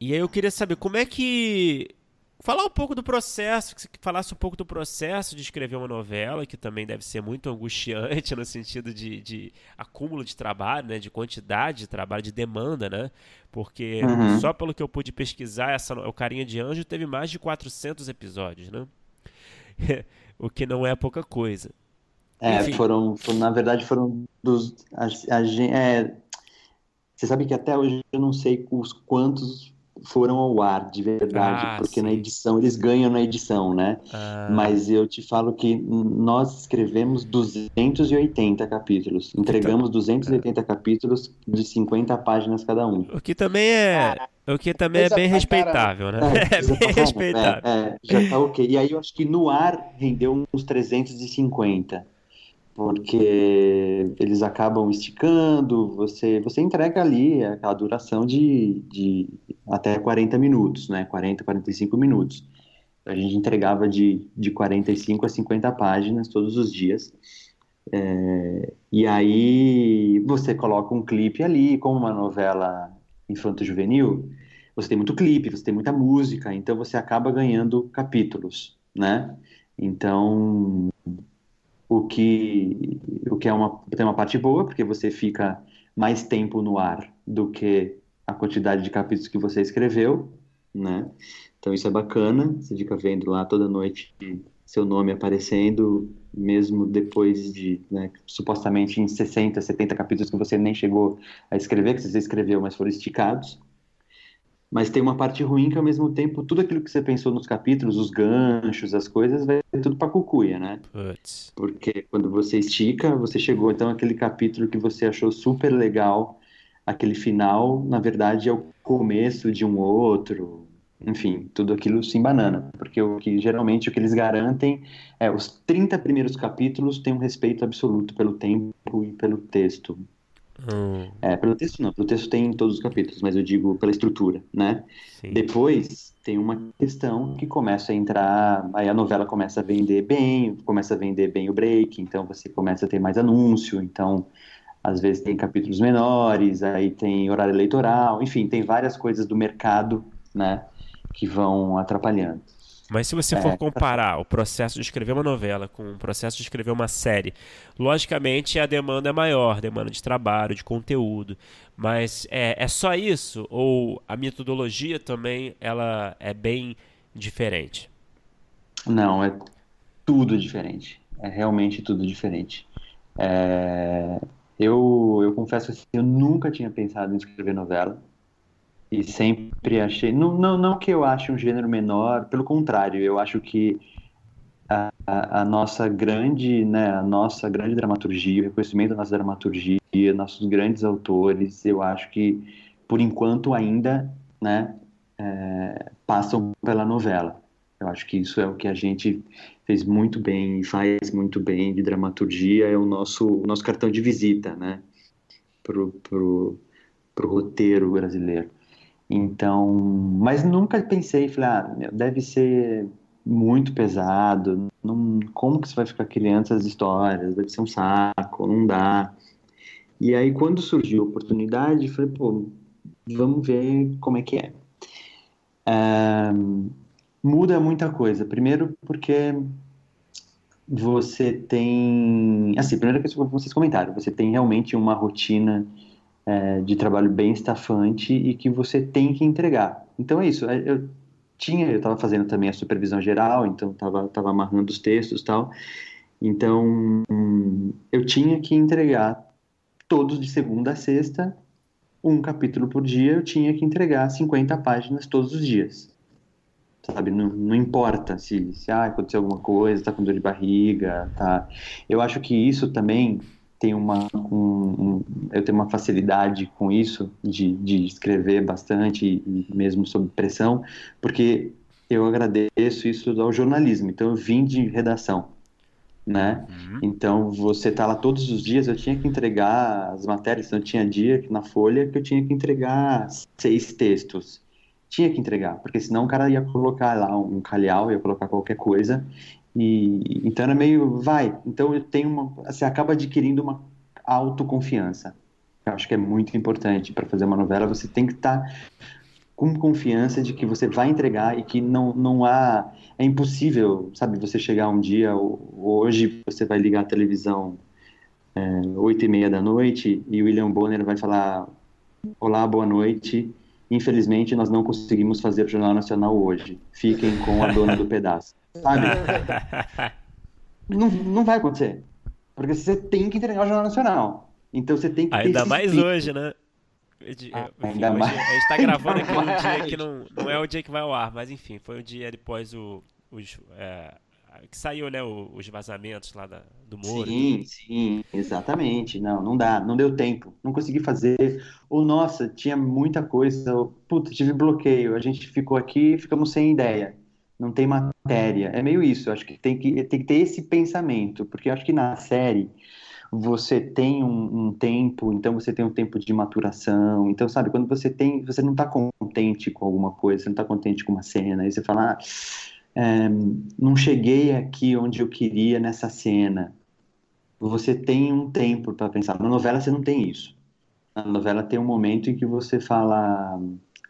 E aí eu queria saber como é que falar um pouco do processo, que você falasse um pouco do processo de escrever uma novela, que também deve ser muito angustiante no sentido de, de acúmulo de trabalho, né, de quantidade de trabalho, de demanda, né? Porque uhum. só pelo que eu pude pesquisar, essa, o Carinha de Anjo teve mais de 400 400 episódios, né? o que não é pouca coisa. É, foram, foram, na verdade, foram dos. A, a, é, você sabe que até hoje eu não sei os quantos foram ao ar de verdade, ah, porque sim. na edição eles ganham na edição, né? Ah. Mas eu te falo que nós escrevemos 280 capítulos, entregamos então, 280 capítulos de 50 páginas cada um. O que também é, o que também é bem respeitável, né? É, é bem respeitável. É, é, já tá ok. E aí eu acho que no ar rendeu uns 350 porque eles acabam esticando, você, você entrega ali aquela duração de, de até 40 minutos, né? 40, 45 minutos. A gente entregava de, de 45 a 50 páginas todos os dias. É, e aí você coloca um clipe ali, como uma novela infanto-juvenil, você tem muito clipe, você tem muita música, então você acaba ganhando capítulos, né? Então, o que, o que é uma, tem uma parte boa, porque você fica mais tempo no ar do que a quantidade de capítulos que você escreveu, né? Então isso é bacana, você fica vendo lá toda noite seu nome aparecendo, mesmo depois de, né, supostamente em 60, 70 capítulos que você nem chegou a escrever, que você escreveu, mas foram esticados. Mas tem uma parte ruim que, ao mesmo tempo, tudo aquilo que você pensou nos capítulos, os ganchos, as coisas, vai tudo pra cucuia, né? Puts. Porque quando você estica, você chegou, então, aquele capítulo que você achou super legal, aquele final, na verdade, é o começo de um outro, enfim, tudo aquilo se banana, porque o que geralmente o que eles garantem é os 30 primeiros capítulos têm um respeito absoluto pelo tempo e pelo texto. Hum. É, pelo texto não, pelo texto tem em todos os capítulos, mas eu digo pela estrutura, né? Sim. Depois tem uma questão que começa a entrar, aí a novela começa a vender bem, começa a vender bem o break, então você começa a ter mais anúncio, então às vezes tem capítulos menores, aí tem horário eleitoral, enfim, tem várias coisas do mercado, né, que vão atrapalhando. Mas se você for é, comparar o processo de escrever uma novela com o processo de escrever uma série, logicamente a demanda é maior, demanda de trabalho, de conteúdo. Mas é, é só isso? Ou a metodologia também ela é bem diferente? Não, é tudo diferente. É realmente tudo diferente. É... Eu, eu confesso que eu nunca tinha pensado em escrever novela e sempre achei. Não, não, não que eu ache um gênero menor, pelo contrário, eu acho que a, a, a nossa grande, né, a nossa grande dramaturgia, o reconhecimento da nossa dramaturgia, nossos grandes autores, eu acho que por enquanto ainda, né, é, passam pela novela. Eu acho que isso é o que a gente fez muito bem, faz muito bem de dramaturgia, é o nosso, o nosso cartão de visita, né, pro, pro, pro roteiro brasileiro. Então, mas nunca pensei, falei, ah, deve ser muito pesado, não, como que você vai ficar criando essas histórias? Deve ser um saco, não dá. E aí, quando surgiu a oportunidade, falei, pô, vamos ver como é que é. muda muita coisa. Primeiro, porque você tem. Assim, primeira coisa que vocês comentaram, você tem realmente uma rotina é, de trabalho bem estafante e que você tem que entregar. Então é isso. É, eu tinha, eu estava fazendo também a supervisão geral, então estava tava amarrando os textos tal. Então eu tinha que entregar todos de segunda a sexta, um capítulo por dia, eu tinha que entregar 50 páginas todos os dias. Sabe, não, não importa se, se ah, aconteceu alguma coisa, tá com dor de barriga, tá. Eu acho que isso também tenho uma um, um, eu tenho uma facilidade com isso de, de escrever bastante e mesmo sob pressão porque eu agradeço isso ao jornalismo. Então eu vim de redação né? Uhum. então você tá lá todos os dias eu tinha que entregar as matérias então tinha dia na folha que eu tinha que entregar seis textos tinha que entregar porque senão o cara ia colocar lá um calhau ia colocar qualquer coisa e, então era meio, vai. Então eu tenho uma, você acaba adquirindo uma autoconfiança. Eu acho que é muito importante para fazer uma novela. Você tem que estar tá com confiança de que você vai entregar e que não, não há. É impossível, sabe, você chegar um dia, hoje você vai ligar a televisão é, oito é, e meia da noite e o William Bonner vai falar: Olá, boa noite. Infelizmente, nós não conseguimos fazer o Jornal Nacional hoje. Fiquem com a dona do pedaço. Sabe? não, não vai acontecer. Porque você tem que entregar o Jornal Nacional. Então você tem que Ainda mais hoje, né? Ah, enfim, hoje, mais. A gente tá gravando aqui um dia que não, não é o dia que vai ao ar, mas enfim, foi o dia depois o, os, é, que saiu, né, os vazamentos lá da, do Moro. Sim, sim, exatamente. Não, não dá, não deu tempo, não consegui fazer. Ou, nossa, tinha muita coisa, puta, tive bloqueio, a gente ficou aqui, ficamos sem ideia. Não tem matéria. É meio isso, acho que tem que, tem que ter esse pensamento, porque acho que na série você tem um, um, tempo, então você tem um tempo de maturação. Então, sabe, quando você tem, você não está contente com alguma coisa, você não está contente com uma cena, aí você fala, ah, não cheguei aqui onde eu queria nessa cena. Você tem um tempo para pensar. Na novela você não tem isso. Na novela tem um momento em que você fala,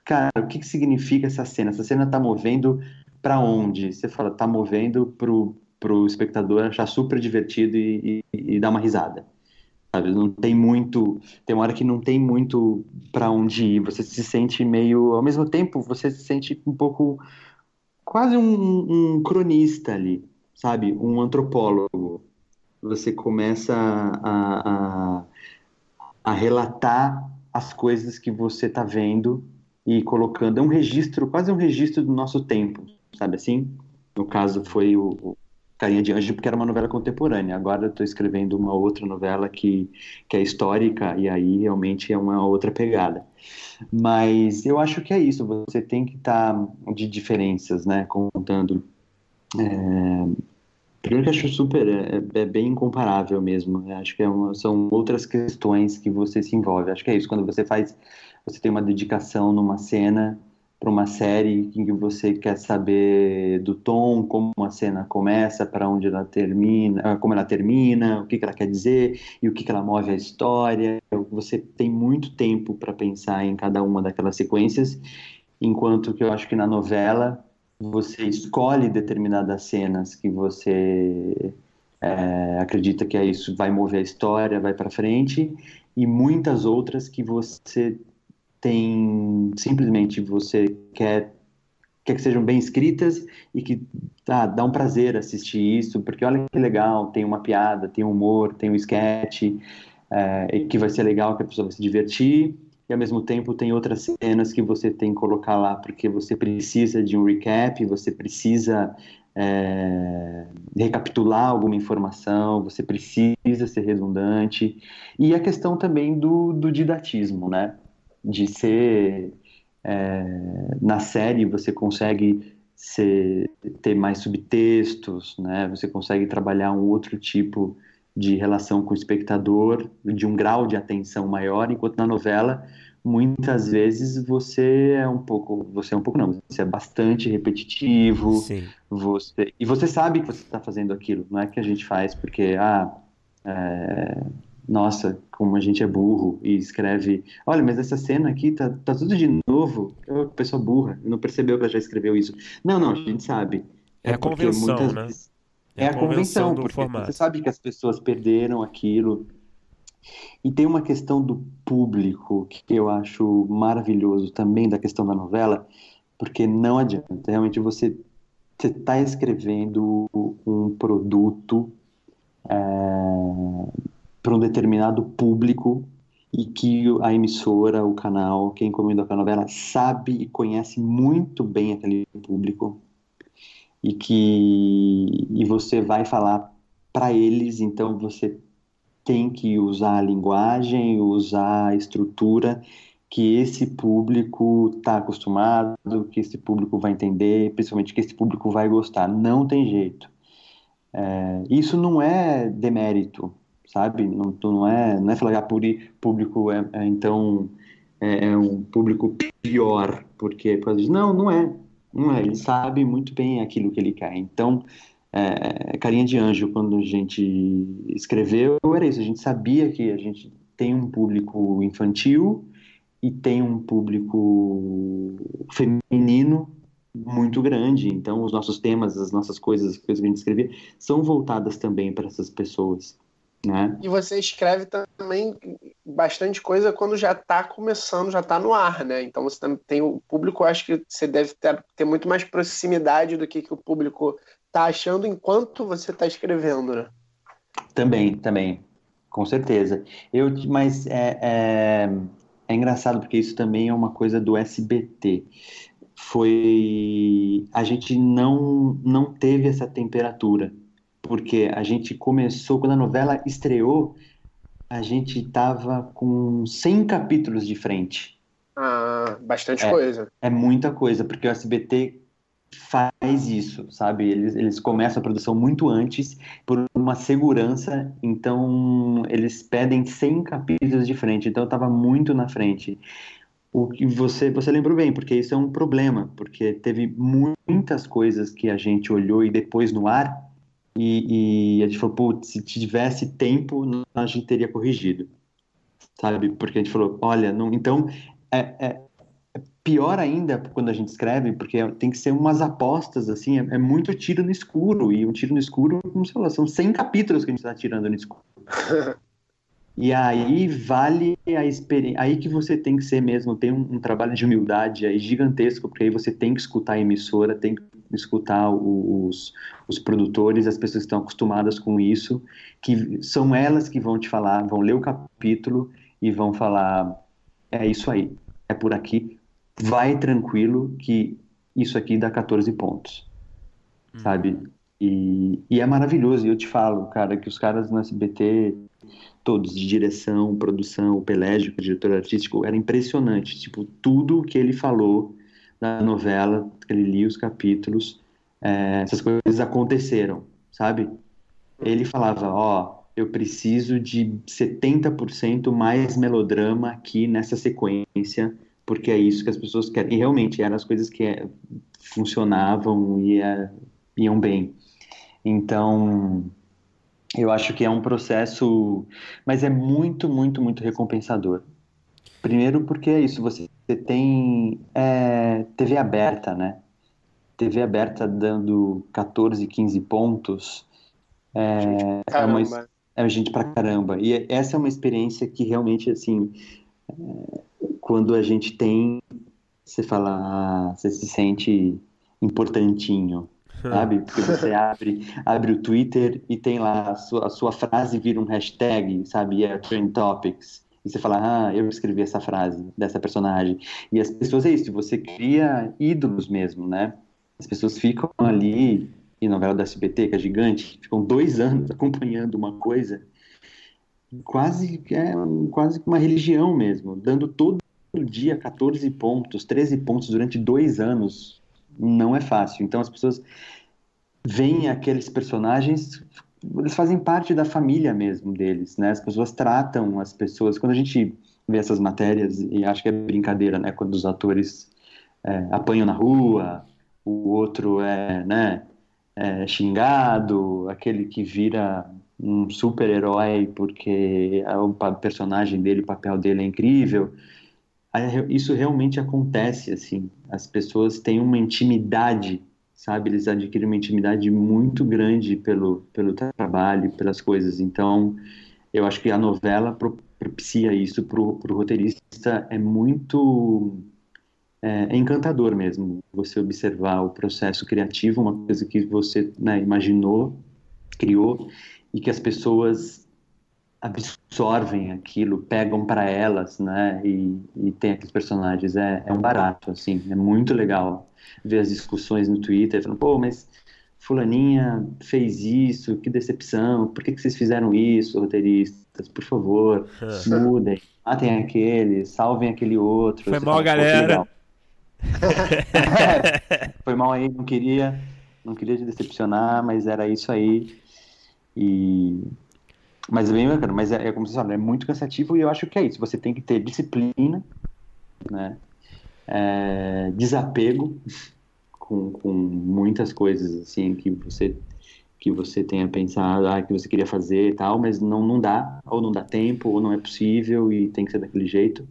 cara, o que, que significa essa cena? Essa cena está movendo para onde? Você fala, está movendo pro o espectador achar super divertido e, e, e, dar uma risada. Sabe? Não tem muito, tem uma hora que não tem muito para onde ir. Você se sente meio, ao mesmo tempo, você se sente um pouco quase um, um cronista ali, sabe? Um antropólogo. Você começa a, a, a relatar as coisas que você está vendo e colocando. É um registro, quase um registro do nosso tempo, sabe assim? No caso, foi o, Carinha de Anjo, porque era uma novela contemporânea. Agora eu estou escrevendo uma outra novela que, que é histórica, e aí realmente é uma outra pegada. Mas eu acho que é isso, você tem que estar tá de diferenças, né, contando. É... Primeiro que acho super, é, é bem incomparável mesmo. Eu acho que é uma, são outras questões que você se envolve. Acho que é isso, quando você faz, você tem uma dedicação numa cena para uma série em que você quer saber do tom, como a cena começa, para onde ela termina, ah, como ela termina, o que, que ela quer dizer e o que, que ela move a história. Você tem muito tempo para pensar em cada uma daquelas sequências, enquanto que eu acho que na novela você escolhe determinadas cenas que você é, acredita que é isso vai mover a história, vai para frente, e muitas outras que você tem simplesmente você quer quer que sejam bem escritas e que tá, dá um prazer assistir isso, porque olha que legal, tem uma piada, tem humor, tem um sketch, é, que vai ser legal, que a pessoa vai se divertir, e ao mesmo tempo tem outras cenas que você tem que colocar lá porque você precisa de um recap, você precisa é, recapitular alguma informação, você precisa ser redundante, e a questão também do, do didatismo, né? De ser é, na série você consegue ser, ter mais subtextos, né? Você consegue trabalhar um outro tipo de relação com o espectador, de um grau de atenção maior, enquanto na novela muitas vezes você é um pouco, você é um pouco não, você é bastante repetitivo, Sim. você e você sabe que você está fazendo aquilo, não é que a gente faz porque ah é, nossa, como a gente é burro e escreve, olha, mas essa cena aqui tá, tá tudo de novo. Eu, pessoa burra, não percebeu que ela já escreveu isso. Não, não, a gente sabe. É, é a convenção, né? Vezes... É, é, a convenção, porque formato. você sabe que as pessoas perderam aquilo. E tem uma questão do público que eu acho maravilhoso também da questão da novela, porque não adianta. Realmente você está escrevendo um produto é, para um determinado público e que a emissora, o canal, quem encomendou a novela sabe e conhece muito bem aquele público e que e você vai falar para eles, então você tem que usar a linguagem, usar a estrutura que esse público está acostumado, que esse público vai entender, principalmente que esse público vai gostar. Não tem jeito. É, isso não é demérito, sabe? Não, não é, não é falar que ah, público é, é então é, é, um público pior porque por causa. Não, não é, não é. Ele sabe muito bem aquilo que ele quer. Então, é, carinha de anjo quando a gente escreveu era isso. A gente sabia que a gente tem um público infantil e tem um público feminino muito grande. Então, os nossos temas, as nossas coisas, as coisas que a gente escrevia, são voltadas também para essas pessoas. Né? E você escreve também bastante coisa quando já está começando, já está no ar, né? Então você tem o público, acho que você deve ter, ter muito mais proximidade do que, que o público está achando enquanto você está escrevendo, né? Também, também, com certeza. Eu, mas é, é, é engraçado porque isso também é uma coisa do SBT foi a gente não não teve essa temperatura porque a gente começou quando a novela estreou a gente tava com 100 capítulos de frente. Ah bastante é, coisa. é muita coisa porque o SBT faz isso sabe? Eles eles começam a produção muito antes por uma segurança então eles pedem 100 capítulos de frente então eu tava muito na frente. O que você você lembrou bem, porque isso é um problema, porque teve muitas coisas que a gente olhou e depois no ar e, e a gente falou, putz, se tivesse tempo, a gente teria corrigido, sabe? Porque a gente falou, olha, não, então é, é, é pior ainda quando a gente escreve, porque tem que ser umas apostas, assim, é, é muito tiro no escuro, e um tiro no escuro, como você falou, são 100 capítulos que a gente está tirando no escuro. E aí vale a experiência. Aí que você tem que ser mesmo, tem um, um, trabalho de humildade aí gigantesco, porque aí você tem que escutar a emissora, tem que escutar os, os produtores, as pessoas que estão acostumadas com isso, que são elas que vão te falar, vão ler o capítulo e vão falar: é isso aí, é por aqui, vai tranquilo que isso aqui dá 14 pontos, hum. sabe? E, e é maravilhoso, e eu te falo, cara, que os caras no SBT todos, de direção, produção, o Pelégio, diretor artístico, era impressionante. Tipo, tudo que ele falou na novela, que ele lia os capítulos, é, essas coisas aconteceram, sabe? Ele falava, ó, oh, eu preciso de 70% mais melodrama aqui nessa sequência, porque é isso que as pessoas querem. E realmente eram as coisas que é, funcionavam e é, iam bem. Então, eu acho que é um processo, mas é muito, muito, muito recompensador. Primeiro porque é isso, você tem é, TV aberta, né? TV aberta dando 14, 15 pontos. É, é, uma, é gente pra caramba. E essa é uma experiência que realmente, assim, é, quando a gente tem, você fala, ah, você se sente importantinho, sabe? Porque você abre, abre o Twitter e tem lá a sua, a sua frase vira um hashtag, sabe? E é Trend Topics. E você fala, ah, eu escrevi essa frase dessa personagem. E as pessoas é isso, você cria ídolos mesmo, né? As pessoas ficam ali, e novela da SBT, que é gigante, ficam dois anos acompanhando uma coisa, quase é quase uma religião mesmo, dando todo dia 14 pontos, 13 pontos durante dois anos não é fácil. Então as pessoas veem aqueles personagens, eles fazem parte da família mesmo deles, né? As pessoas tratam as pessoas. Quando a gente vê essas matérias, e acho que é brincadeira, né? Quando os atores é, apanham na rua, o outro é, né? É xingado, aquele que vira um super-herói porque o personagem dele, o papel dele é incrível isso realmente acontece, assim. As pessoas têm uma intimidade, sabe? Eles adquirem uma intimidade muito grande pelo, pelo trabalho, pelas coisas. Então, eu acho que a novela propicia isso para o roteirista. É muito é, é, encantador mesmo você observar o processo criativo, uma coisa que você né, imaginou, criou, e que as pessoas absorvem aquilo, pegam para elas, né? E, e tem aqueles personagens. É, é um barato, assim, é muito legal ver as discussões no Twitter, falando, pô, mas fulaninha fez isso, que decepção, por que, que vocês fizeram isso, roteiristas? Por favor, mudem, matem aquele, salvem aquele outro. Foi mal, fala, galera. foi mal aí, não queria, não queria te decepcionar, mas era isso aí. E mas é bem bacana, mas é, é como você fala, é muito cansativo e eu acho que é isso. Você tem que ter disciplina, né? É, desapego com, com muitas coisas assim que você que você tenha pensado, ah, que você queria fazer e tal, mas não, não dá, ou não dá tempo, ou não é possível e tem que ser daquele jeito.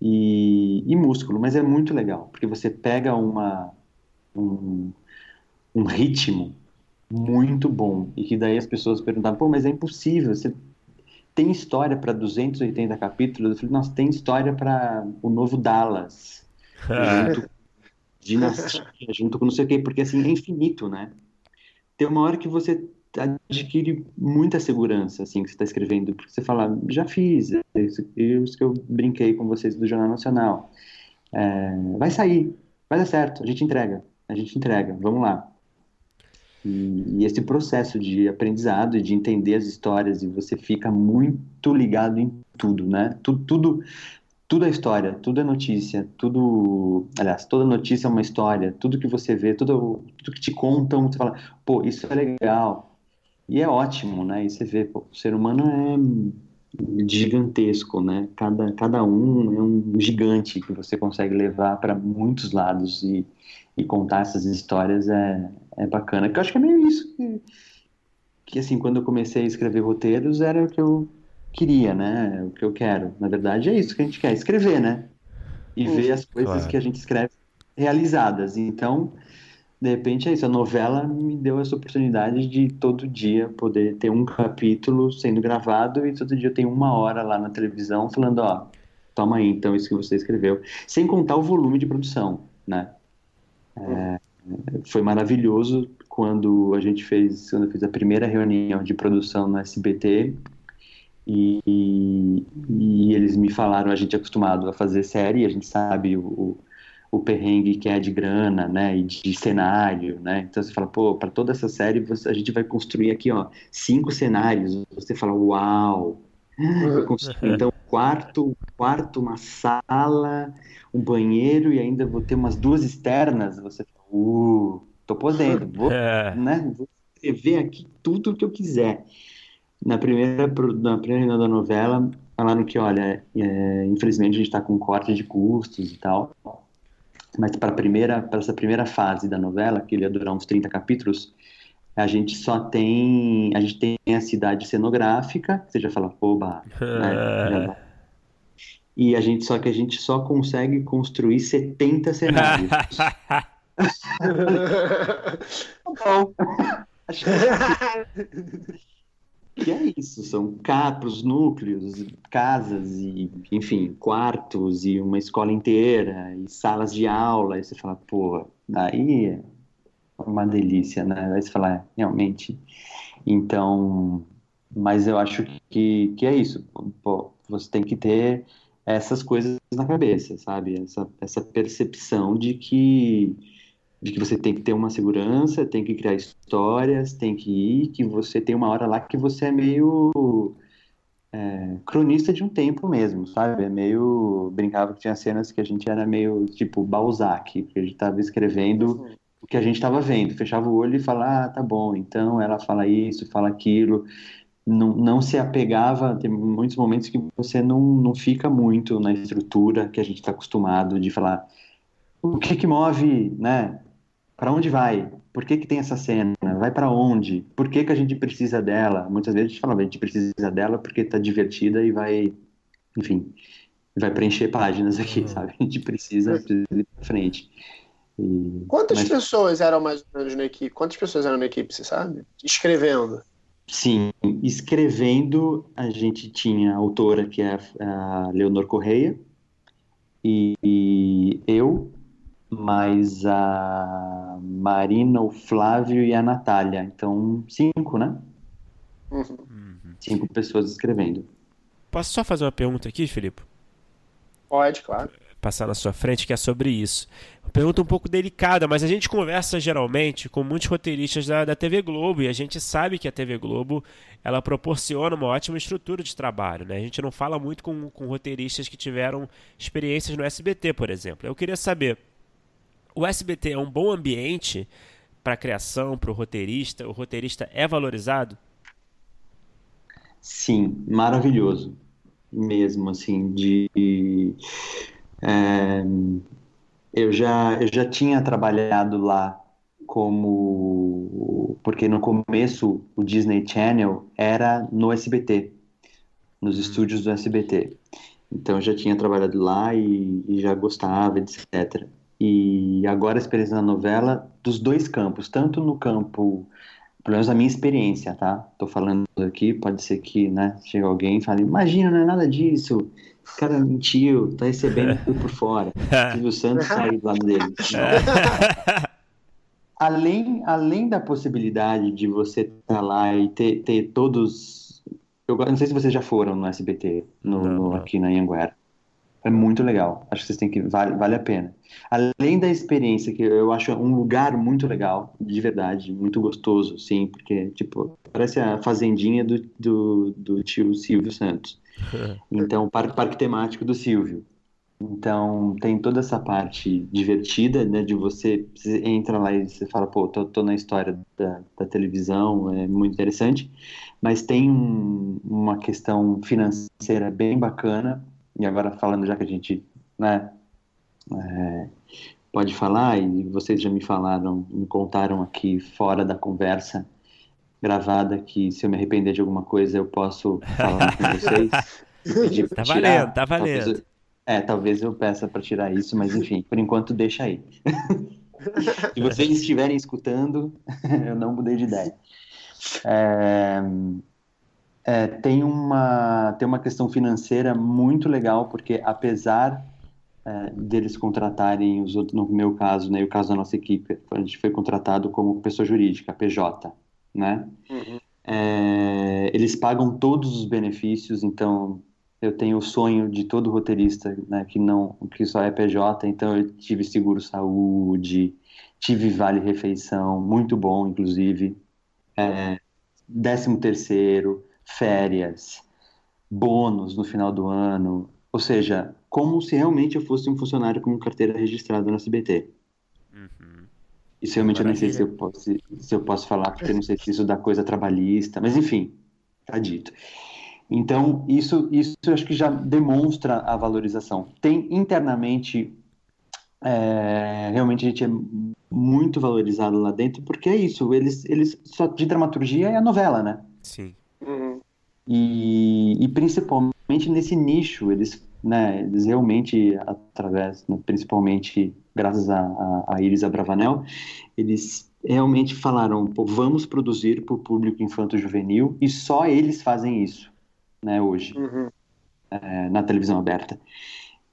e, e músculo, mas é muito legal, porque você pega uma, um, um ritmo muito bom, e que daí as pessoas perguntavam, pô, mas é impossível, você tem história para 280 capítulos? Eu falei, nossa, tem história para o novo Dallas, junto dinastia, junto com não sei o quê, porque assim, é infinito, né? Tem uma hora que você adquire muita segurança, assim, que você está escrevendo, porque você fala, já fiz, é isso, isso que eu brinquei com vocês do Jornal Nacional. É, vai sair, vai dar certo, a gente entrega, a gente entrega, vamos lá. E, e, esse processo de aprendizado de entender as histórias, e você fica muito ligado em tudo, né? Tudo, tudo, tudo é história, tudo é notícia, tudo. Aliás, toda notícia é uma história, tudo que você vê, tudo, tudo que te contam, você fala, pô, isso é legal, e é ótimo, né? E você vê, pô, o ser humano é gigantesco, né? Cada, cada um é um gigante que você consegue levar para muitos lados e, e contar essas histórias é, é bacana. Que eu acho que é meio isso que, que, assim, quando eu comecei a escrever roteiros, era o que eu queria, né? O que eu quero. Na verdade, é isso que a gente quer, escrever, né? E ver as coisas claro. que a gente escreve realizadas. Então, de repente é isso, a novela me deu essa oportunidade de todo dia poder ter um capítulo sendo gravado e todo dia eu tenho uma hora lá na televisão falando, ó, toma aí então isso que você escreveu, sem contar o volume de produção, né? É, foi maravilhoso quando a gente fez, quando eu fiz a primeira reunião de produção no SBT e, e, e eles me falaram, a gente é acostumado a fazer série, a gente sabe o o perrengue que é de grana, né, e de cenário, né? Então você fala, pô, para toda essa série você, a gente vai construir aqui, ó, cinco cenários. Você fala, uau. Então, quarto, quarto, uma sala, um banheiro e ainda vou ter umas duas externas. Você fala, uh, tô podendo, vou, é. né, vou escrever aqui tudo o que eu quiser. Na primeira, na primeira da novela, falaram que, olha, é, infelizmente a gente está com corte de custos e tal, mas para primeira para essa primeira fase da novela, que ia durar uns 30 capítulos, a gente só tem a gente tem a cidade cenográfica, você já fala, oba, né? E a gente só que a gente só consegue construir 70 cenários. Bom, acho que é isso, são capos, núcleos, casas e, enfim, quartos e uma escola inteira e salas de aula, e você fala, pô, daí é uma delícia, né? Aí você fala, é, realmente. Então, mas eu acho que, que é isso, pô, você tem que ter essas coisas na cabeça, sabe? Essa, essa percepção de que de que você tem que ter uma segurança, tem que criar histórias, tem que ir, que você tem uma hora lá que você é meio é, cronista de um tempo mesmo, sabe? É meio. Brincava que tinha cenas que a gente era meio tipo Balzac, que a gente estava escrevendo o que a gente estava vendo, fechava o olho e falava, ah, tá bom, então ela fala isso, fala aquilo. Não, não se apegava, tem muitos momentos que você não, não fica muito na estrutura que a gente está acostumado de falar o que que move, né? Para onde vai? Por que, que tem essa cena? Vai para onde? Por que, que a gente precisa dela? Muitas vezes a gente fala, a gente precisa dela porque está divertida e vai, enfim, vai preencher páginas aqui, uhum. sabe? A gente precisa, precisa ir para frente. E... Quantas Mas... pessoas eram mais ou menos na equipe? Quantas pessoas eram na equipe, você sabe? Escrevendo. Sim, escrevendo a gente tinha a autora que é a Leonor Correia e, e eu, mais a Marina, o Flávio e a Natália. Então, cinco, né? Uhum. Cinco pessoas escrevendo. Posso só fazer uma pergunta aqui, Filipe? Pode, claro. Passar na sua frente, que é sobre isso. Uma pergunta um pouco delicada, mas a gente conversa geralmente com muitos roteiristas da, da TV Globo e a gente sabe que a TV Globo ela proporciona uma ótima estrutura de trabalho. Né? A gente não fala muito com, com roteiristas que tiveram experiências no SBT, por exemplo. Eu queria saber, o SBT é um bom ambiente para a criação, para o roteirista? O roteirista é valorizado? Sim, maravilhoso mesmo, assim, de... É, eu, já, eu já tinha trabalhado lá como... Porque no começo o Disney Channel era no SBT, nos hum. estúdios do SBT. Então eu já tinha trabalhado lá e, e já gostava, etc. E agora a experiência na novela dos dois campos, tanto no campo, pelo menos a minha experiência, tá? Tô falando aqui, pode ser que, né, chega alguém e fale, imagina, não é nada disso, o cara mentiu, tá recebendo tudo por fora. Silvio Santos sai do lado dele. além, além da possibilidade de você estar tá lá e ter, ter todos. Eu não sei se vocês já foram no SBT, no, não, não. aqui na Anhanguera. É muito legal. Acho que vocês têm que. Vale, vale a pena. Além da experiência, que eu acho um lugar muito legal, de verdade, muito gostoso, sim, porque, tipo, parece a fazendinha do, do, do tio Silvio Santos. Então, parque, parque temático do Silvio. Então, tem toda essa parte divertida, né, de você, você entra lá e você fala, pô, tô, tô na história da, da, televisão, é muito interessante, mas tem um, uma questão financeira bem bacana, e agora falando já que a gente, né, é, pode falar, e vocês já me falaram, me contaram aqui fora da conversa gravada, que se eu me arrepender de alguma coisa eu posso falar com vocês. tá valendo, tá valendo. É, talvez eu peça para tirar isso, mas enfim, por enquanto deixa aí. Se vocês estiverem escutando, eu não mudei de ideia. É, é, tem, uma, tem uma questão financeira muito legal, porque apesar é, deles contratarem os outros, no meu caso, né, e o caso da nossa equipe, a gente foi contratado como pessoa jurídica, PJ, né? Uhum. É, eles pagam todos os benefícios, então eu tenho o sonho de todo roteirista, né, que não, que só é PJ, então eu tive seguro saúde, tive vale refeição, muito bom, inclusive, é, décimo terceiro, férias, bônus no final do ano, ou seja, como se realmente eu fosse um funcionário com carteira registrada na CBT. Uhum. Isso realmente Maravilha. eu nem sei se eu, posso, se eu posso falar, porque não sei se isso dá coisa trabalhista, mas enfim, tá dito. Então, isso, isso eu acho que já demonstra a valorização. Tem internamente, é, realmente a gente é muito valorizado lá dentro, porque é isso, eles, eles só de dramaturgia é a novela, né? Sim. E, e principalmente nesse nicho, eles, né, eles realmente, através, né, principalmente graças a, a, a Iris Abravanel, eles realmente falaram, vamos produzir para o público infanto-juvenil e só eles fazem isso né, hoje, uhum. é, na televisão aberta.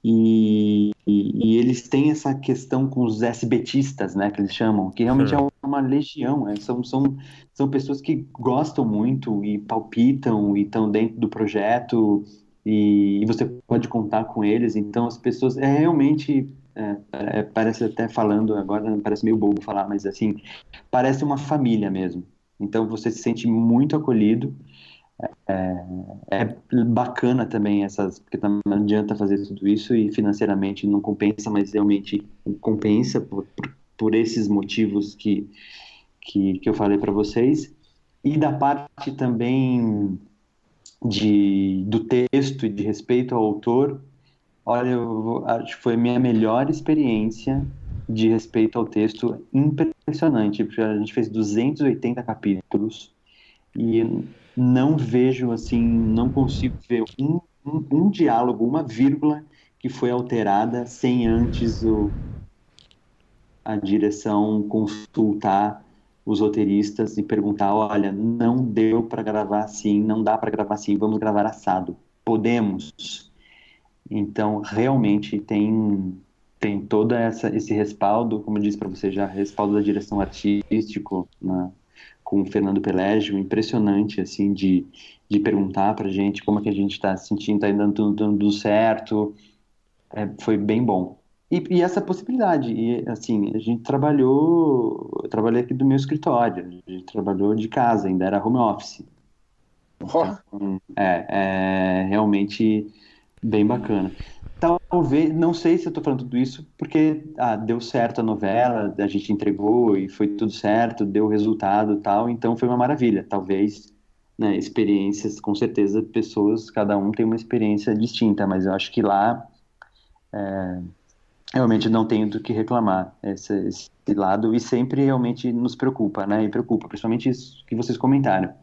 E, e, e, eles têm essa questão com os SBTistas, né, que eles chamam, que realmente uhum. é uma legião, é, são, são, são pessoas que gostam muito e palpitam e estão dentro do projeto e, e, você pode contar com eles, então as pessoas, é realmente, é, é, parece até falando, agora parece meio bobo falar, mas assim, parece uma família mesmo, então você se sente muito acolhido, é, é, bacana também essas, porque não adianta fazer tudo isso e financeiramente não compensa, mas realmente compensa por, por, esses motivos que, que, que eu falei para vocês. E da parte também de, do texto e de respeito ao autor, olha, eu acho que foi a minha melhor experiência de respeito ao texto, impressionante, porque a gente fez 280 capítulos e não vejo assim, não consigo ver um, um, um diálogo, uma vírgula que foi alterada sem antes o, a direção consultar os roteiristas e perguntar, olha, não deu para gravar assim, não dá para gravar assim, vamos gravar assado. Podemos. Então, realmente tem tem toda essa esse respaldo, como eu disse para você já, respaldo da direção artístico na com o Fernando Pelégio, impressionante, assim, de, de perguntar pra gente como é que a gente está se sentindo, tá dando tudo, tudo certo, é, foi bem bom. E, e, essa possibilidade, e assim, a gente trabalhou, eu trabalhei aqui do meu escritório, a gente trabalhou de casa, ainda era home office. Então, é, é realmente bem bacana talvez, não sei se eu estou falando tudo isso porque ah, deu certo a novela, a gente entregou e foi tudo certo, deu resultado tal, então foi uma maravilha. Talvez, né, experiências, com certeza, pessoas, cada um tem uma experiência distinta, mas eu acho que lá é, realmente não tenho do que reclamar esse, esse, lado e sempre realmente nos preocupa, né, e preocupa, principalmente isso que vocês comentaram.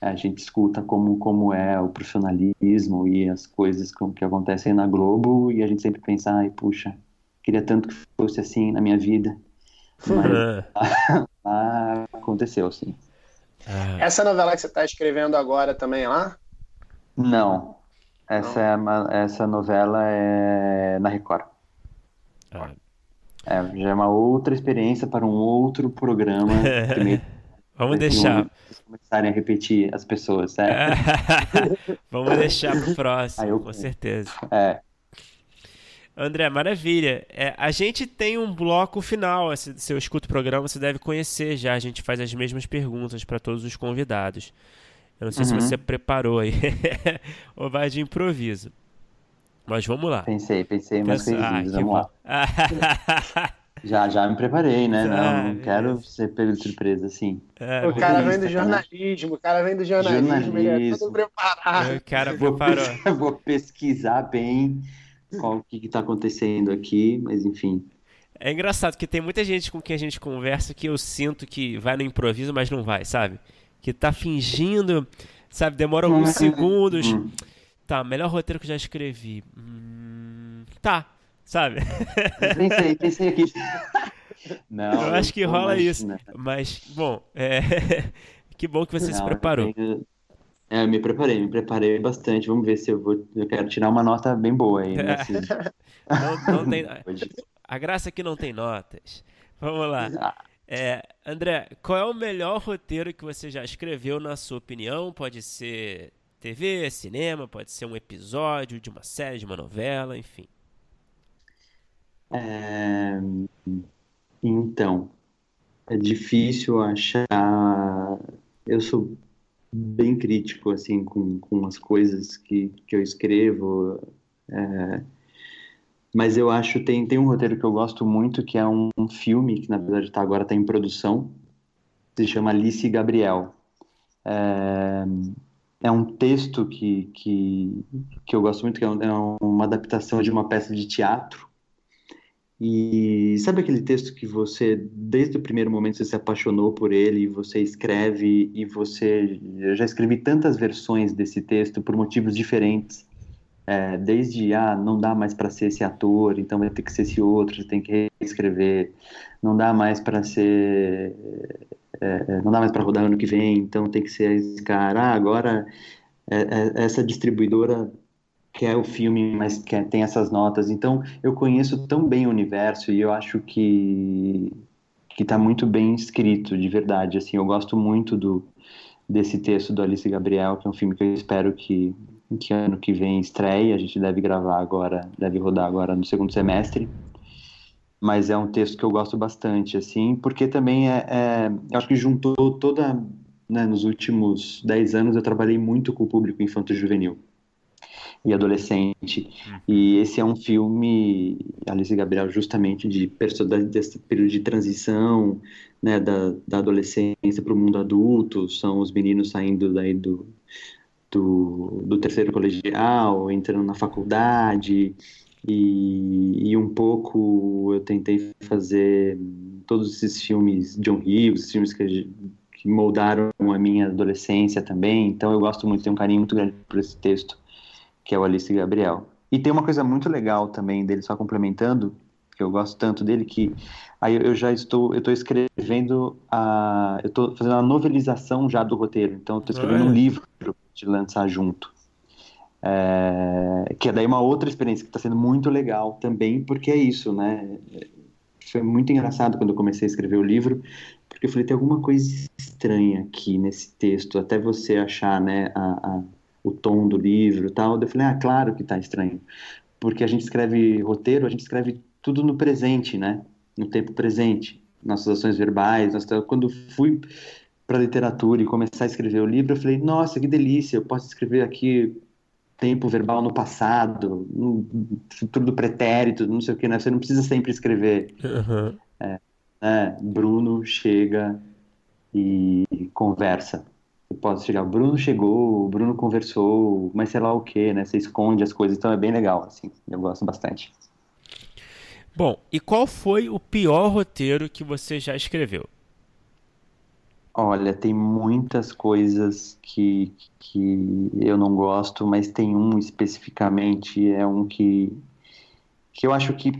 A gente escuta como, como é o profissionalismo e as coisas que acontecem na Globo e a gente sempre pensa, ai, puxa, queria tanto que fosse assim na minha vida. Mas ah, aconteceu, sim. Ah. Essa novela que você está escrevendo agora também é lá? Não. Essa, É uma, essa novela é na Record. Ah. É, já é uma outra experiência para um outro programa. Vamos deixar. Começarem a repetir as pessoas, certo? Vamos deixar pro próximo, eu... com certeza. É. André, maravilha. É, a gente tem um bloco final. Se, se eu escuto o programa, você deve conhecer já. A gente faz as mesmas perguntas para todos os convidados. Eu não sei uhum. se você preparou aí ou vai de improviso. Mas vamos lá. Pensei, pensei, mas ah, vamos lá. já, já me preparei, né? Não, não quero ser pego de surpresa, assim. É, o cara vem do né? jornalismo, o cara vem do jornalismo, jornalismo. ele é todo preparado. O cara preparou. Vou, vou pesquisar bem qual o que está acontecendo aqui, mas enfim. É engraçado que tem muita gente com quem a gente conversa que eu sinto que vai no improviso, mas não vai, sabe? Que tá fingindo, sabe? Demora alguns segundos. Hum. Tá, melhor roteiro que eu já escrevi. Hum, tá, sabe? Pensei, pensei aqui. Não, eu acho que rola isso. Mas, bom, é... que bom que você não, se preparou. Eu é, me preparei, me preparei bastante. Vamos ver se eu vou. Eu quero tirar uma nota bem boa aí. Nesse... não, não tem... A graça é que não tem notas. Vamos lá. É, André, qual é o melhor roteiro que você já escreveu, na sua opinião? Pode ser TV, cinema, pode ser um episódio de uma série, de uma novela, enfim. É... Então, é difícil achar. Eu sou bem crítico assim com, com as coisas que, que eu escrevo é, mas eu acho tem tem um roteiro que eu gosto muito que é um, um filme que na verdade tá, agora está em produção se chama Alice e Gabriel é, é um texto que, que, que eu gosto muito que é, é uma adaptação de uma peça de teatro e sabe aquele texto que você, desde o primeiro momento, você se apaixonou por ele, você escreve e você. Eu já escrevi tantas versões desse texto por motivos diferentes. É, desde, ah, não dá mais para ser esse ator, então vai ter que ser esse outro, você tem que reescrever. Não dá mais para ser. É, é, não dá mais para rodar ano que vem, então tem que ser esse cara. Ah, agora é, é, essa distribuidora que é o filme, mas que é, tem essas notas. Então, eu conheço tão bem o universo e eu acho que que está muito bem escrito, de verdade. Assim, eu gosto muito do desse texto do Alice Gabriel, que é um filme que eu espero que que ano que vem estreie. A gente deve gravar agora, deve rodar agora no segundo semestre. Mas é um texto que eu gosto bastante, assim, porque também é, é eu acho que juntou toda, né, nos últimos dez anos eu trabalhei muito com o público infanto-juvenil e adolescente. Uhum. E esse é um filme, Alice Gabriel, justamente de desse período de transição, né, da, da adolescência para o mundo adulto. São os meninos saindo daí do, do, do terceiro colegial, entrando na faculdade. E, e, um pouco eu tentei fazer todos esses filmes John Hughes, filmes que, que moldaram a minha adolescência também. Então eu gosto muito, tenho um carinho muito grande por esse texto que é o Alice Gabriel. E tem uma coisa muito legal também dele, só complementando, que eu gosto tanto dele, que aí eu já estou, eu estou escrevendo a, eu estou fazendo a novelização já do roteiro, então eu estou escrevendo um livro de lançar junto. É, que é daí uma outra experiência que está sendo muito legal também, porque é isso, né? Foi muito engraçado quando eu comecei a escrever o livro, porque eu falei, tem alguma coisa estranha aqui nesse texto, até você achar, né, a, a o tom do livro e tal. Eu falei, ah, claro que tá estranho. Porque a gente escreve roteiro, a gente escreve tudo no presente, né? No tempo presente. Nossas ações verbais. Nossa... Quando fui para literatura e começar a escrever o livro, eu falei, nossa, que delícia, eu posso escrever aqui tempo verbal no passado, no futuro do pretérito, não sei o que, né? Você não precisa sempre escrever. Uhum. É, é, Bruno chega e conversa. Pode chegar, o Bruno chegou, o Bruno conversou, mas sei lá o que, né? Você esconde as coisas, então é bem legal, assim. Eu gosto bastante. Bom, e qual foi o pior roteiro que você já escreveu? Olha, tem muitas coisas que, que eu não gosto, mas tem um especificamente, é um que, que eu acho que.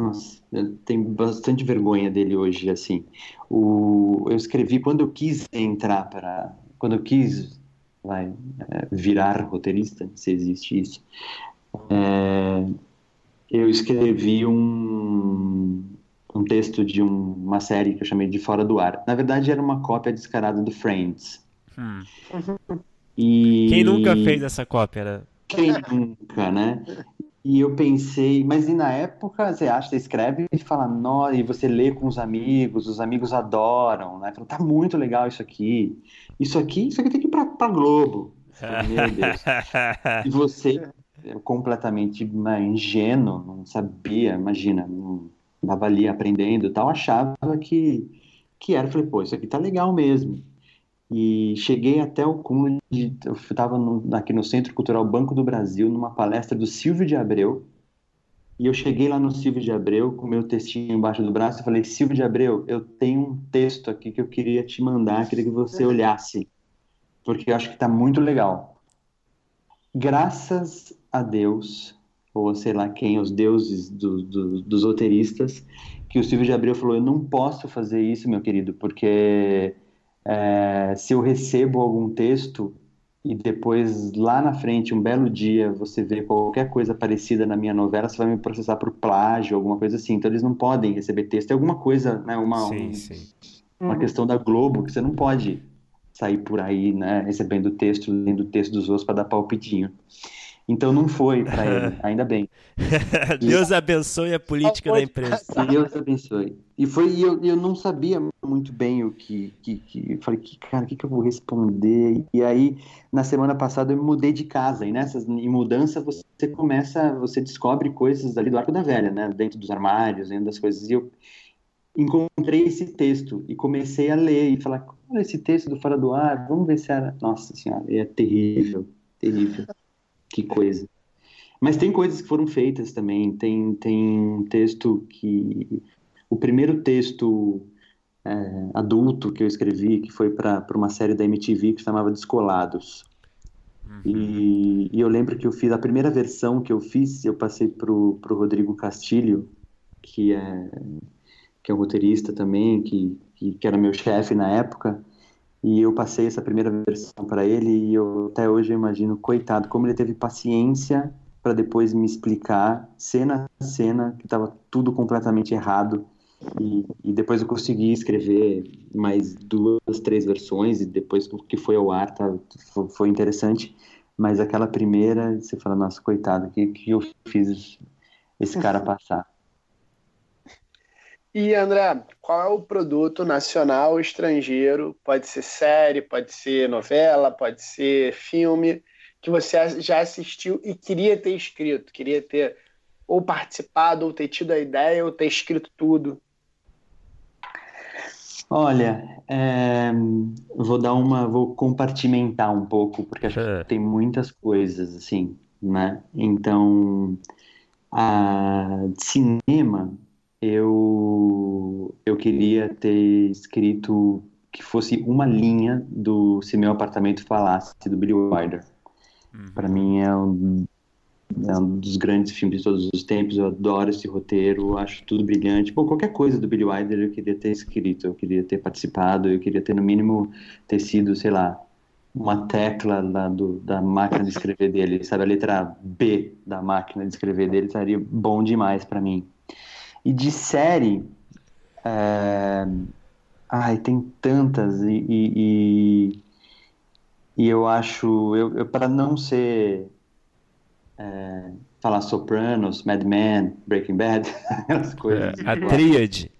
Nossa, eu tenho bastante vergonha dele hoje, assim. O, eu escrevi quando eu quis entrar para. Quando eu quis vai, é, virar roteirista, se existe isso. É, eu escrevi um, um texto de um, uma série que eu chamei de Fora do Ar. Na verdade, era uma cópia descarada do Friends. Hum. E... Quem nunca fez essa cópia? Né? Quem nunca, né? E eu pensei, mas e na época você acha, você escreve e fala, nossa, e você lê com os amigos, os amigos adoram, né? Fala, tá muito legal isso aqui. Isso aqui, isso aqui tem que ir pra, pra Globo. Meu Deus. e você, completamente né, ingênuo, não sabia, imagina, não estava ali aprendendo e tal, achava que, que era. Falei, pô, isso aqui tá legal mesmo. E cheguei até o cúmulo de. Eu estava aqui no Centro Cultural Banco do Brasil, numa palestra do Silvio de Abreu. E eu cheguei lá no Silvio de Abreu com meu textinho embaixo do braço e falei: Silvio de Abreu, eu tenho um texto aqui que eu queria te mandar, queria que você olhasse, porque eu acho que está muito legal. Graças a Deus, ou sei lá quem, os deuses do, do, dos roteiristas, que o Silvio de Abreu falou: Eu não posso fazer isso, meu querido, porque é, se eu recebo algum texto e depois lá na frente, um belo dia, você vê qualquer coisa parecida na minha novela, você vai me processar por plágio, alguma coisa assim. Então eles não podem receber texto. É alguma coisa, né? Uma, sim, um, sim. uma uhum. questão da Globo que você não pode sair por aí, né? Recebendo texto, lendo texto dos outros para dar palpitinho. Então não foi para ele, ainda bem. Deus abençoe a política da imprensa. Deus abençoe. E foi e eu, eu não sabia muito bem o que, que, que eu falei que cara, o que, que eu vou responder? E aí na semana passada eu me mudei de casa e nessas em mudança você começa, você descobre coisas ali do arco da velha, né? Dentro dos armários, dentro das coisas. E eu encontrei esse texto e comecei a ler e falar, olha esse texto do Fora do Ar, vamos ver se era. Nossa senhora, é terrível, terrível. Que coisa. Mas tem coisas que foram feitas também. Tem, tem um texto que. O primeiro texto é, adulto que eu escrevi, que foi para uma série da MTV que se chamava Descolados. Uhum. E, e, eu lembro que eu fiz a primeira versão que eu fiz, eu passei pro, pro Rodrigo Castilho, que é que é um roteirista também, que, que, que era meu chefe na época. E eu passei essa primeira versão para ele e eu até hoje eu imagino, coitado, como ele teve paciência para depois me explicar cena a cena que estava tudo completamente errado. E, e, depois eu consegui escrever mais duas, três versões e depois que foi ao ar tá, foi interessante. Mas aquela primeira, você fala, nossa, coitado, que, que eu fiz esse cara passar. E André, qual é o produto nacional ou estrangeiro? Pode ser série, pode ser novela, pode ser filme, que você já assistiu e queria ter escrito, queria ter ou participado, ou ter tido a ideia, ou ter escrito tudo? Olha, é, vou dar uma, vou compartimentar um pouco, porque acho que tem muitas coisas, assim, né? Então, a cinema eu, eu queria ter escrito que fosse uma linha do Se Meu Apartamento Falasse, do Billy Wilder. Uhum. Para mim é um, é um dos grandes filmes de todos os tempos, eu adoro esse roteiro, acho tudo brilhante. Pô, qualquer coisa do Billy Wilder eu queria ter escrito, eu queria ter participado, eu queria ter no mínimo ter sido, sei lá, uma tecla da, do, da máquina de escrever dele, sabe? A letra B da máquina de escrever dele estaria bom demais para mim. E de série. É... Ai, tem tantas. E, e, e, e eu acho. Eu, eu para não ser. É, falar Sopranos, Mad Men, Breaking Bad, as coisas. É, a tríade.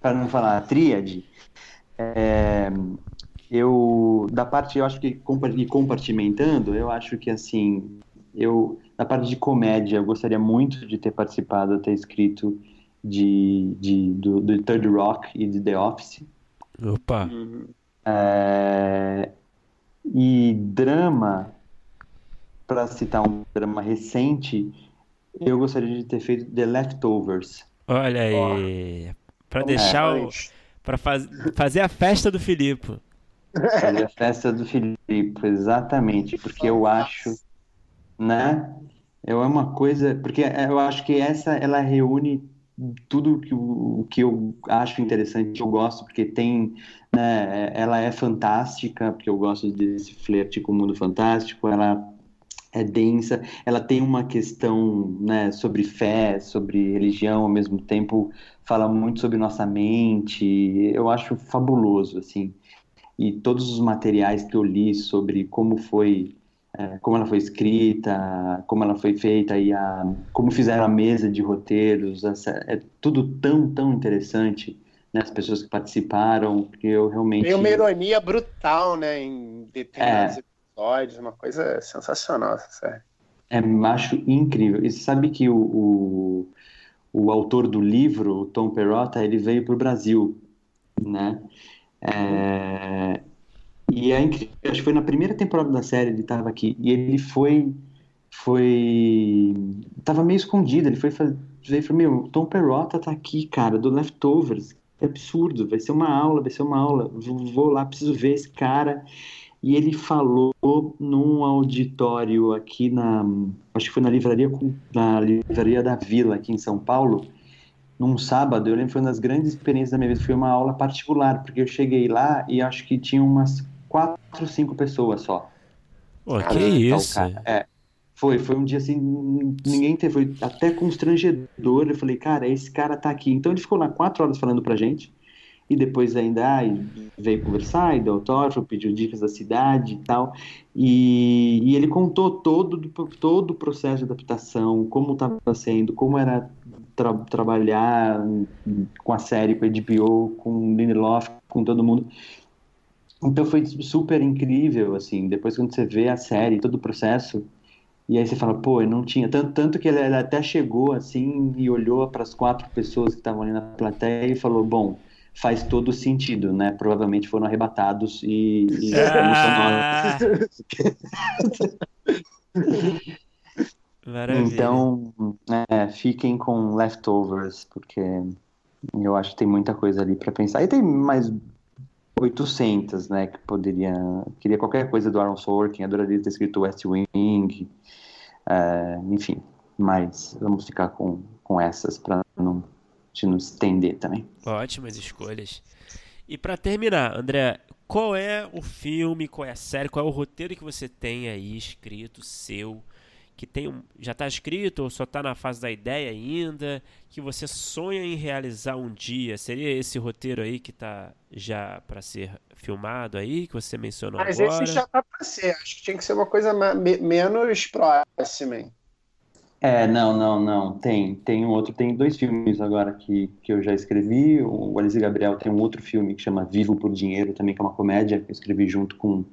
Para não falar a tríade. É, eu da parte eu acho que compartimentando eu acho que assim eu na parte de comédia eu gostaria muito de ter participado ter escrito de, de, do, do Third Rock e de The Office. Opa! Uhum. É, e drama, para citar um drama recente, eu gostaria de ter feito The Leftovers. Olha aí, oh. para deixar é, o Para faz... fazer a festa do Filipe. Fazer a festa do Filipe, exatamente, porque eu acho, né? É uma coisa, porque eu acho que essa ela reúne tudo que, o, que eu acho interessante, eu gosto, porque tem, né, ela é fantástica, porque eu gosto desse flerte com o mundo fantástico, ela é densa, ela tem uma questão né, sobre fé, sobre religião, ao mesmo tempo fala muito sobre nossa mente, eu acho fabuloso, assim, e todos os materiais que eu li sobre como foi como ela foi escrita, como ela foi feita e a, como fizeram a mesa de roteiros, essa, é tudo tão, tão interessante, né, as pessoas que participaram, que eu realmente... Tem uma ironia brutal, né, em determinados é, episódios, uma coisa sensacional série. É, acho incrível. E você sabe que o, o, o autor do livro, o Tom Perrotta, ele veio para o Brasil, né? É, e é incrível, acho que foi na primeira temporada da série ele estava aqui e ele foi foi tava meio escondido, ele foi fazer, veio falou, meu, Tom Perrotta tá aqui, cara, do Leftovers. É absurdo, vai ser uma aula, vai ser uma aula. Vou, lá, preciso ver esse cara. E ele falou num auditório aqui na, acho que foi na livraria na livraria da Vila aqui em São Paulo, num sábado, eu lembro foi uma das grandes experiências da minha vida, foi uma aula particular, porque eu cheguei lá e acho que tinha umas quatro, cinco pessoas só. Pô, que isso? É, foi, foi um dia assim, ninguém teve, foi até constrangedor. Eu falei, cara, esse cara tá aqui. Então ele ficou lá quatro horas falando pra gente. E depois ainda ah, veio conversar, e deu autógrafo, pediu dicas da cidade e tal. E, e ele contou todo, todo o processo de adaptação, como estava sendo, como era tra trabalhar com a série, com a HBO, com Lindelof, com todo mundo. Então foi super incrível, assim, depois quando você vê a série, todo o processo, e aí você fala, pô, eu não tinha, tanto, tanto que ele, até chegou, assim, e olhou para as quatro pessoas que estavam ali na plateia e falou, bom, faz todo sentido, né? Provavelmente foram arrebatados e, e ah! Então, é, fiquem com Leftovers, porque eu acho que tem muita coisa ali para pensar. E tem mais 800, né, que poderia... Queria qualquer coisa do Aaron Sorkin, adoraria ter escrito West Wing, é, enfim. Mas vamos ficar com, com essas para não te nos estender também. Ótimas escolhas. E para terminar, André, qual é o filme, qual é a série, qual é o roteiro que você tem aí escrito seu que tem um, já está escrito ou só está na fase da ideia ainda, que você sonha em realizar um dia? Seria esse roteiro aí que está já para ser filmado aí, que você mencionou Mas agora? Mas esse já está para ser, acho que tinha que ser uma coisa me menos próxima, hein? É, não, não, não. Tem, tem um outro, tem dois filmes agora que, que eu já escrevi. O Alice Gabriel tem um outro filme que chama Vivo por Dinheiro, também que é uma comédia que eu escrevi junto com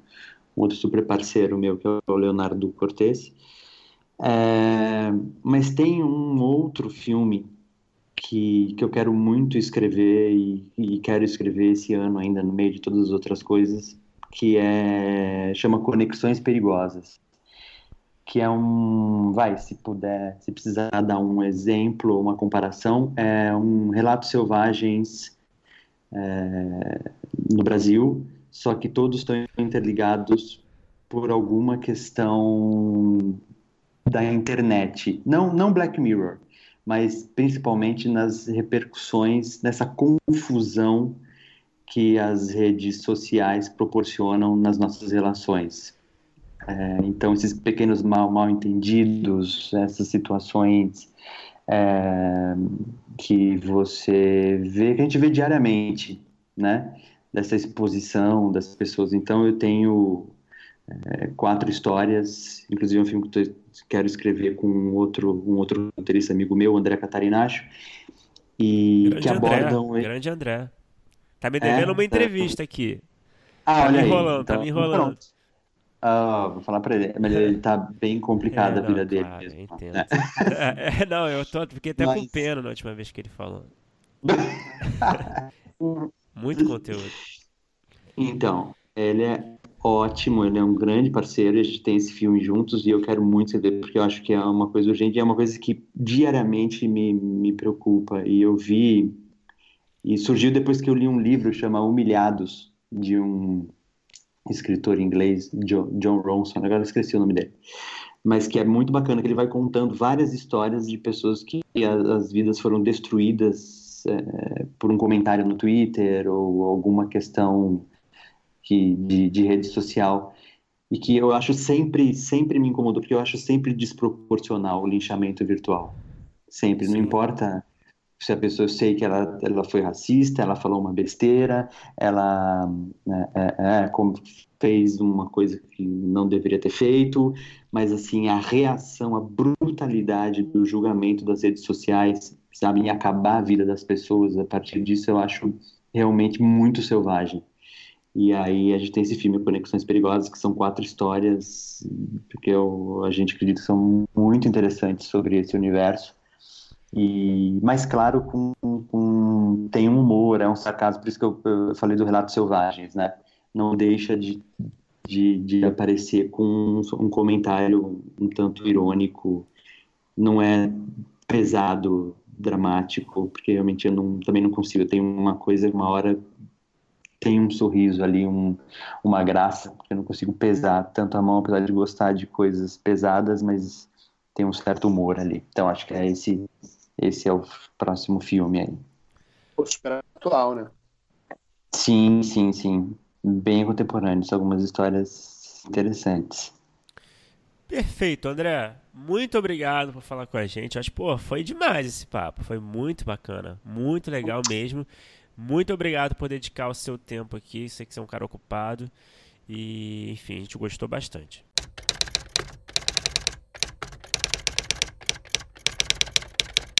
um outro super parceiro meu, que é o Leonardo Cortez. É, mas tem um outro filme que, que eu quero muito escrever e, e, quero escrever esse ano ainda no meio de todas as outras coisas, que é chama Conexões Perigosas, que é um, vai, se puder, se precisar dar um exemplo, uma comparação, é um relatos selvagens é, no Brasil, só que todos estão interligados por alguma questão da internet. Não, não Black Mirror, mas principalmente nas repercussões, nessa confusão que as redes sociais proporcionam nas nossas relações. É, então, esses pequenos mal, mal entendidos, essas situações é, que você vê, que a gente vê diariamente, né? Dessa exposição das pessoas. Então, eu tenho é, quatro histórias, inclusive um filme que eu quero escrever com um outro, um outro roteirista amigo meu, André Catarinacho, e grande que abordam... André, grande André. Tá me devendo é, uma entrevista aqui. Ah, tá olha me enrolando, aí, tá então, me enrolando. Ah, vou falar pra ele, mas ele tá bem complicado é, a vida dele mesmo. Entendo. É. é. não, eu tô, fiquei até mas... com pena na última vez que ele falou. Muito conteúdo. Então, ele é ótimo, ele é um grande parceiro, a gente tem esse filme juntos e eu quero muito ver, porque eu acho que é uma coisa urgente, é uma coisa que diariamente me, me preocupa. E eu vi E surgiu depois que eu li um livro chamado Humilhados, de um escritor inglês, John, John Ronson, agora esqueci o nome dele. Mas que é muito bacana, que ele vai contando várias histórias de pessoas que as, as vidas foram destruídas é, por um comentário no Twitter ou alguma questão que, de, de rede social e que eu acho sempre, sempre me incomodou, porque eu acho sempre desproporcional o linchamento virtual. Sempre, Sim. não importa se a pessoa, eu sei que ela, ela foi racista, ela falou uma besteira, ela é, é, é, fez uma coisa que não deveria ter feito, mas assim, a reação, a brutalidade do julgamento das redes sociais, sabe, em acabar a vida das pessoas a partir disso, eu acho realmente muito selvagem. E aí a gente tem esse filme Conexões Perigosas, que são quatro histórias, porque eu, a gente acredita que são muito interessantes sobre esse universo. E, mas claro, com, com, tem um humor, é um sarcasmo, por isso que eu, eu falei do Relatos Selvagens, né? Não deixa de, de, de aparecer com um, um comentário um tanto irônico, não é pesado, dramático, porque realmente eu não, também não consigo. Eu tenho uma coisa, uma hora tem um sorriso ali, um, uma graça, porque eu não consigo pesar tanto a mão, apesar de gostar de coisas pesadas, mas tem um certo humor ali. Então acho que é esse, esse é o próximo filme aí. Pô, super atual, né? Sim, sim, sim. Bem contemporâneo, algumas histórias interessantes. Perfeito, André. Muito obrigado por falar com a gente. Acho, pô, foi demais esse papo. Foi muito bacana. Muito legal mesmo. Muito obrigado por dedicar o seu tempo aqui. Sei que você é um cara ocupado. E, enfim, a gente gostou bastante.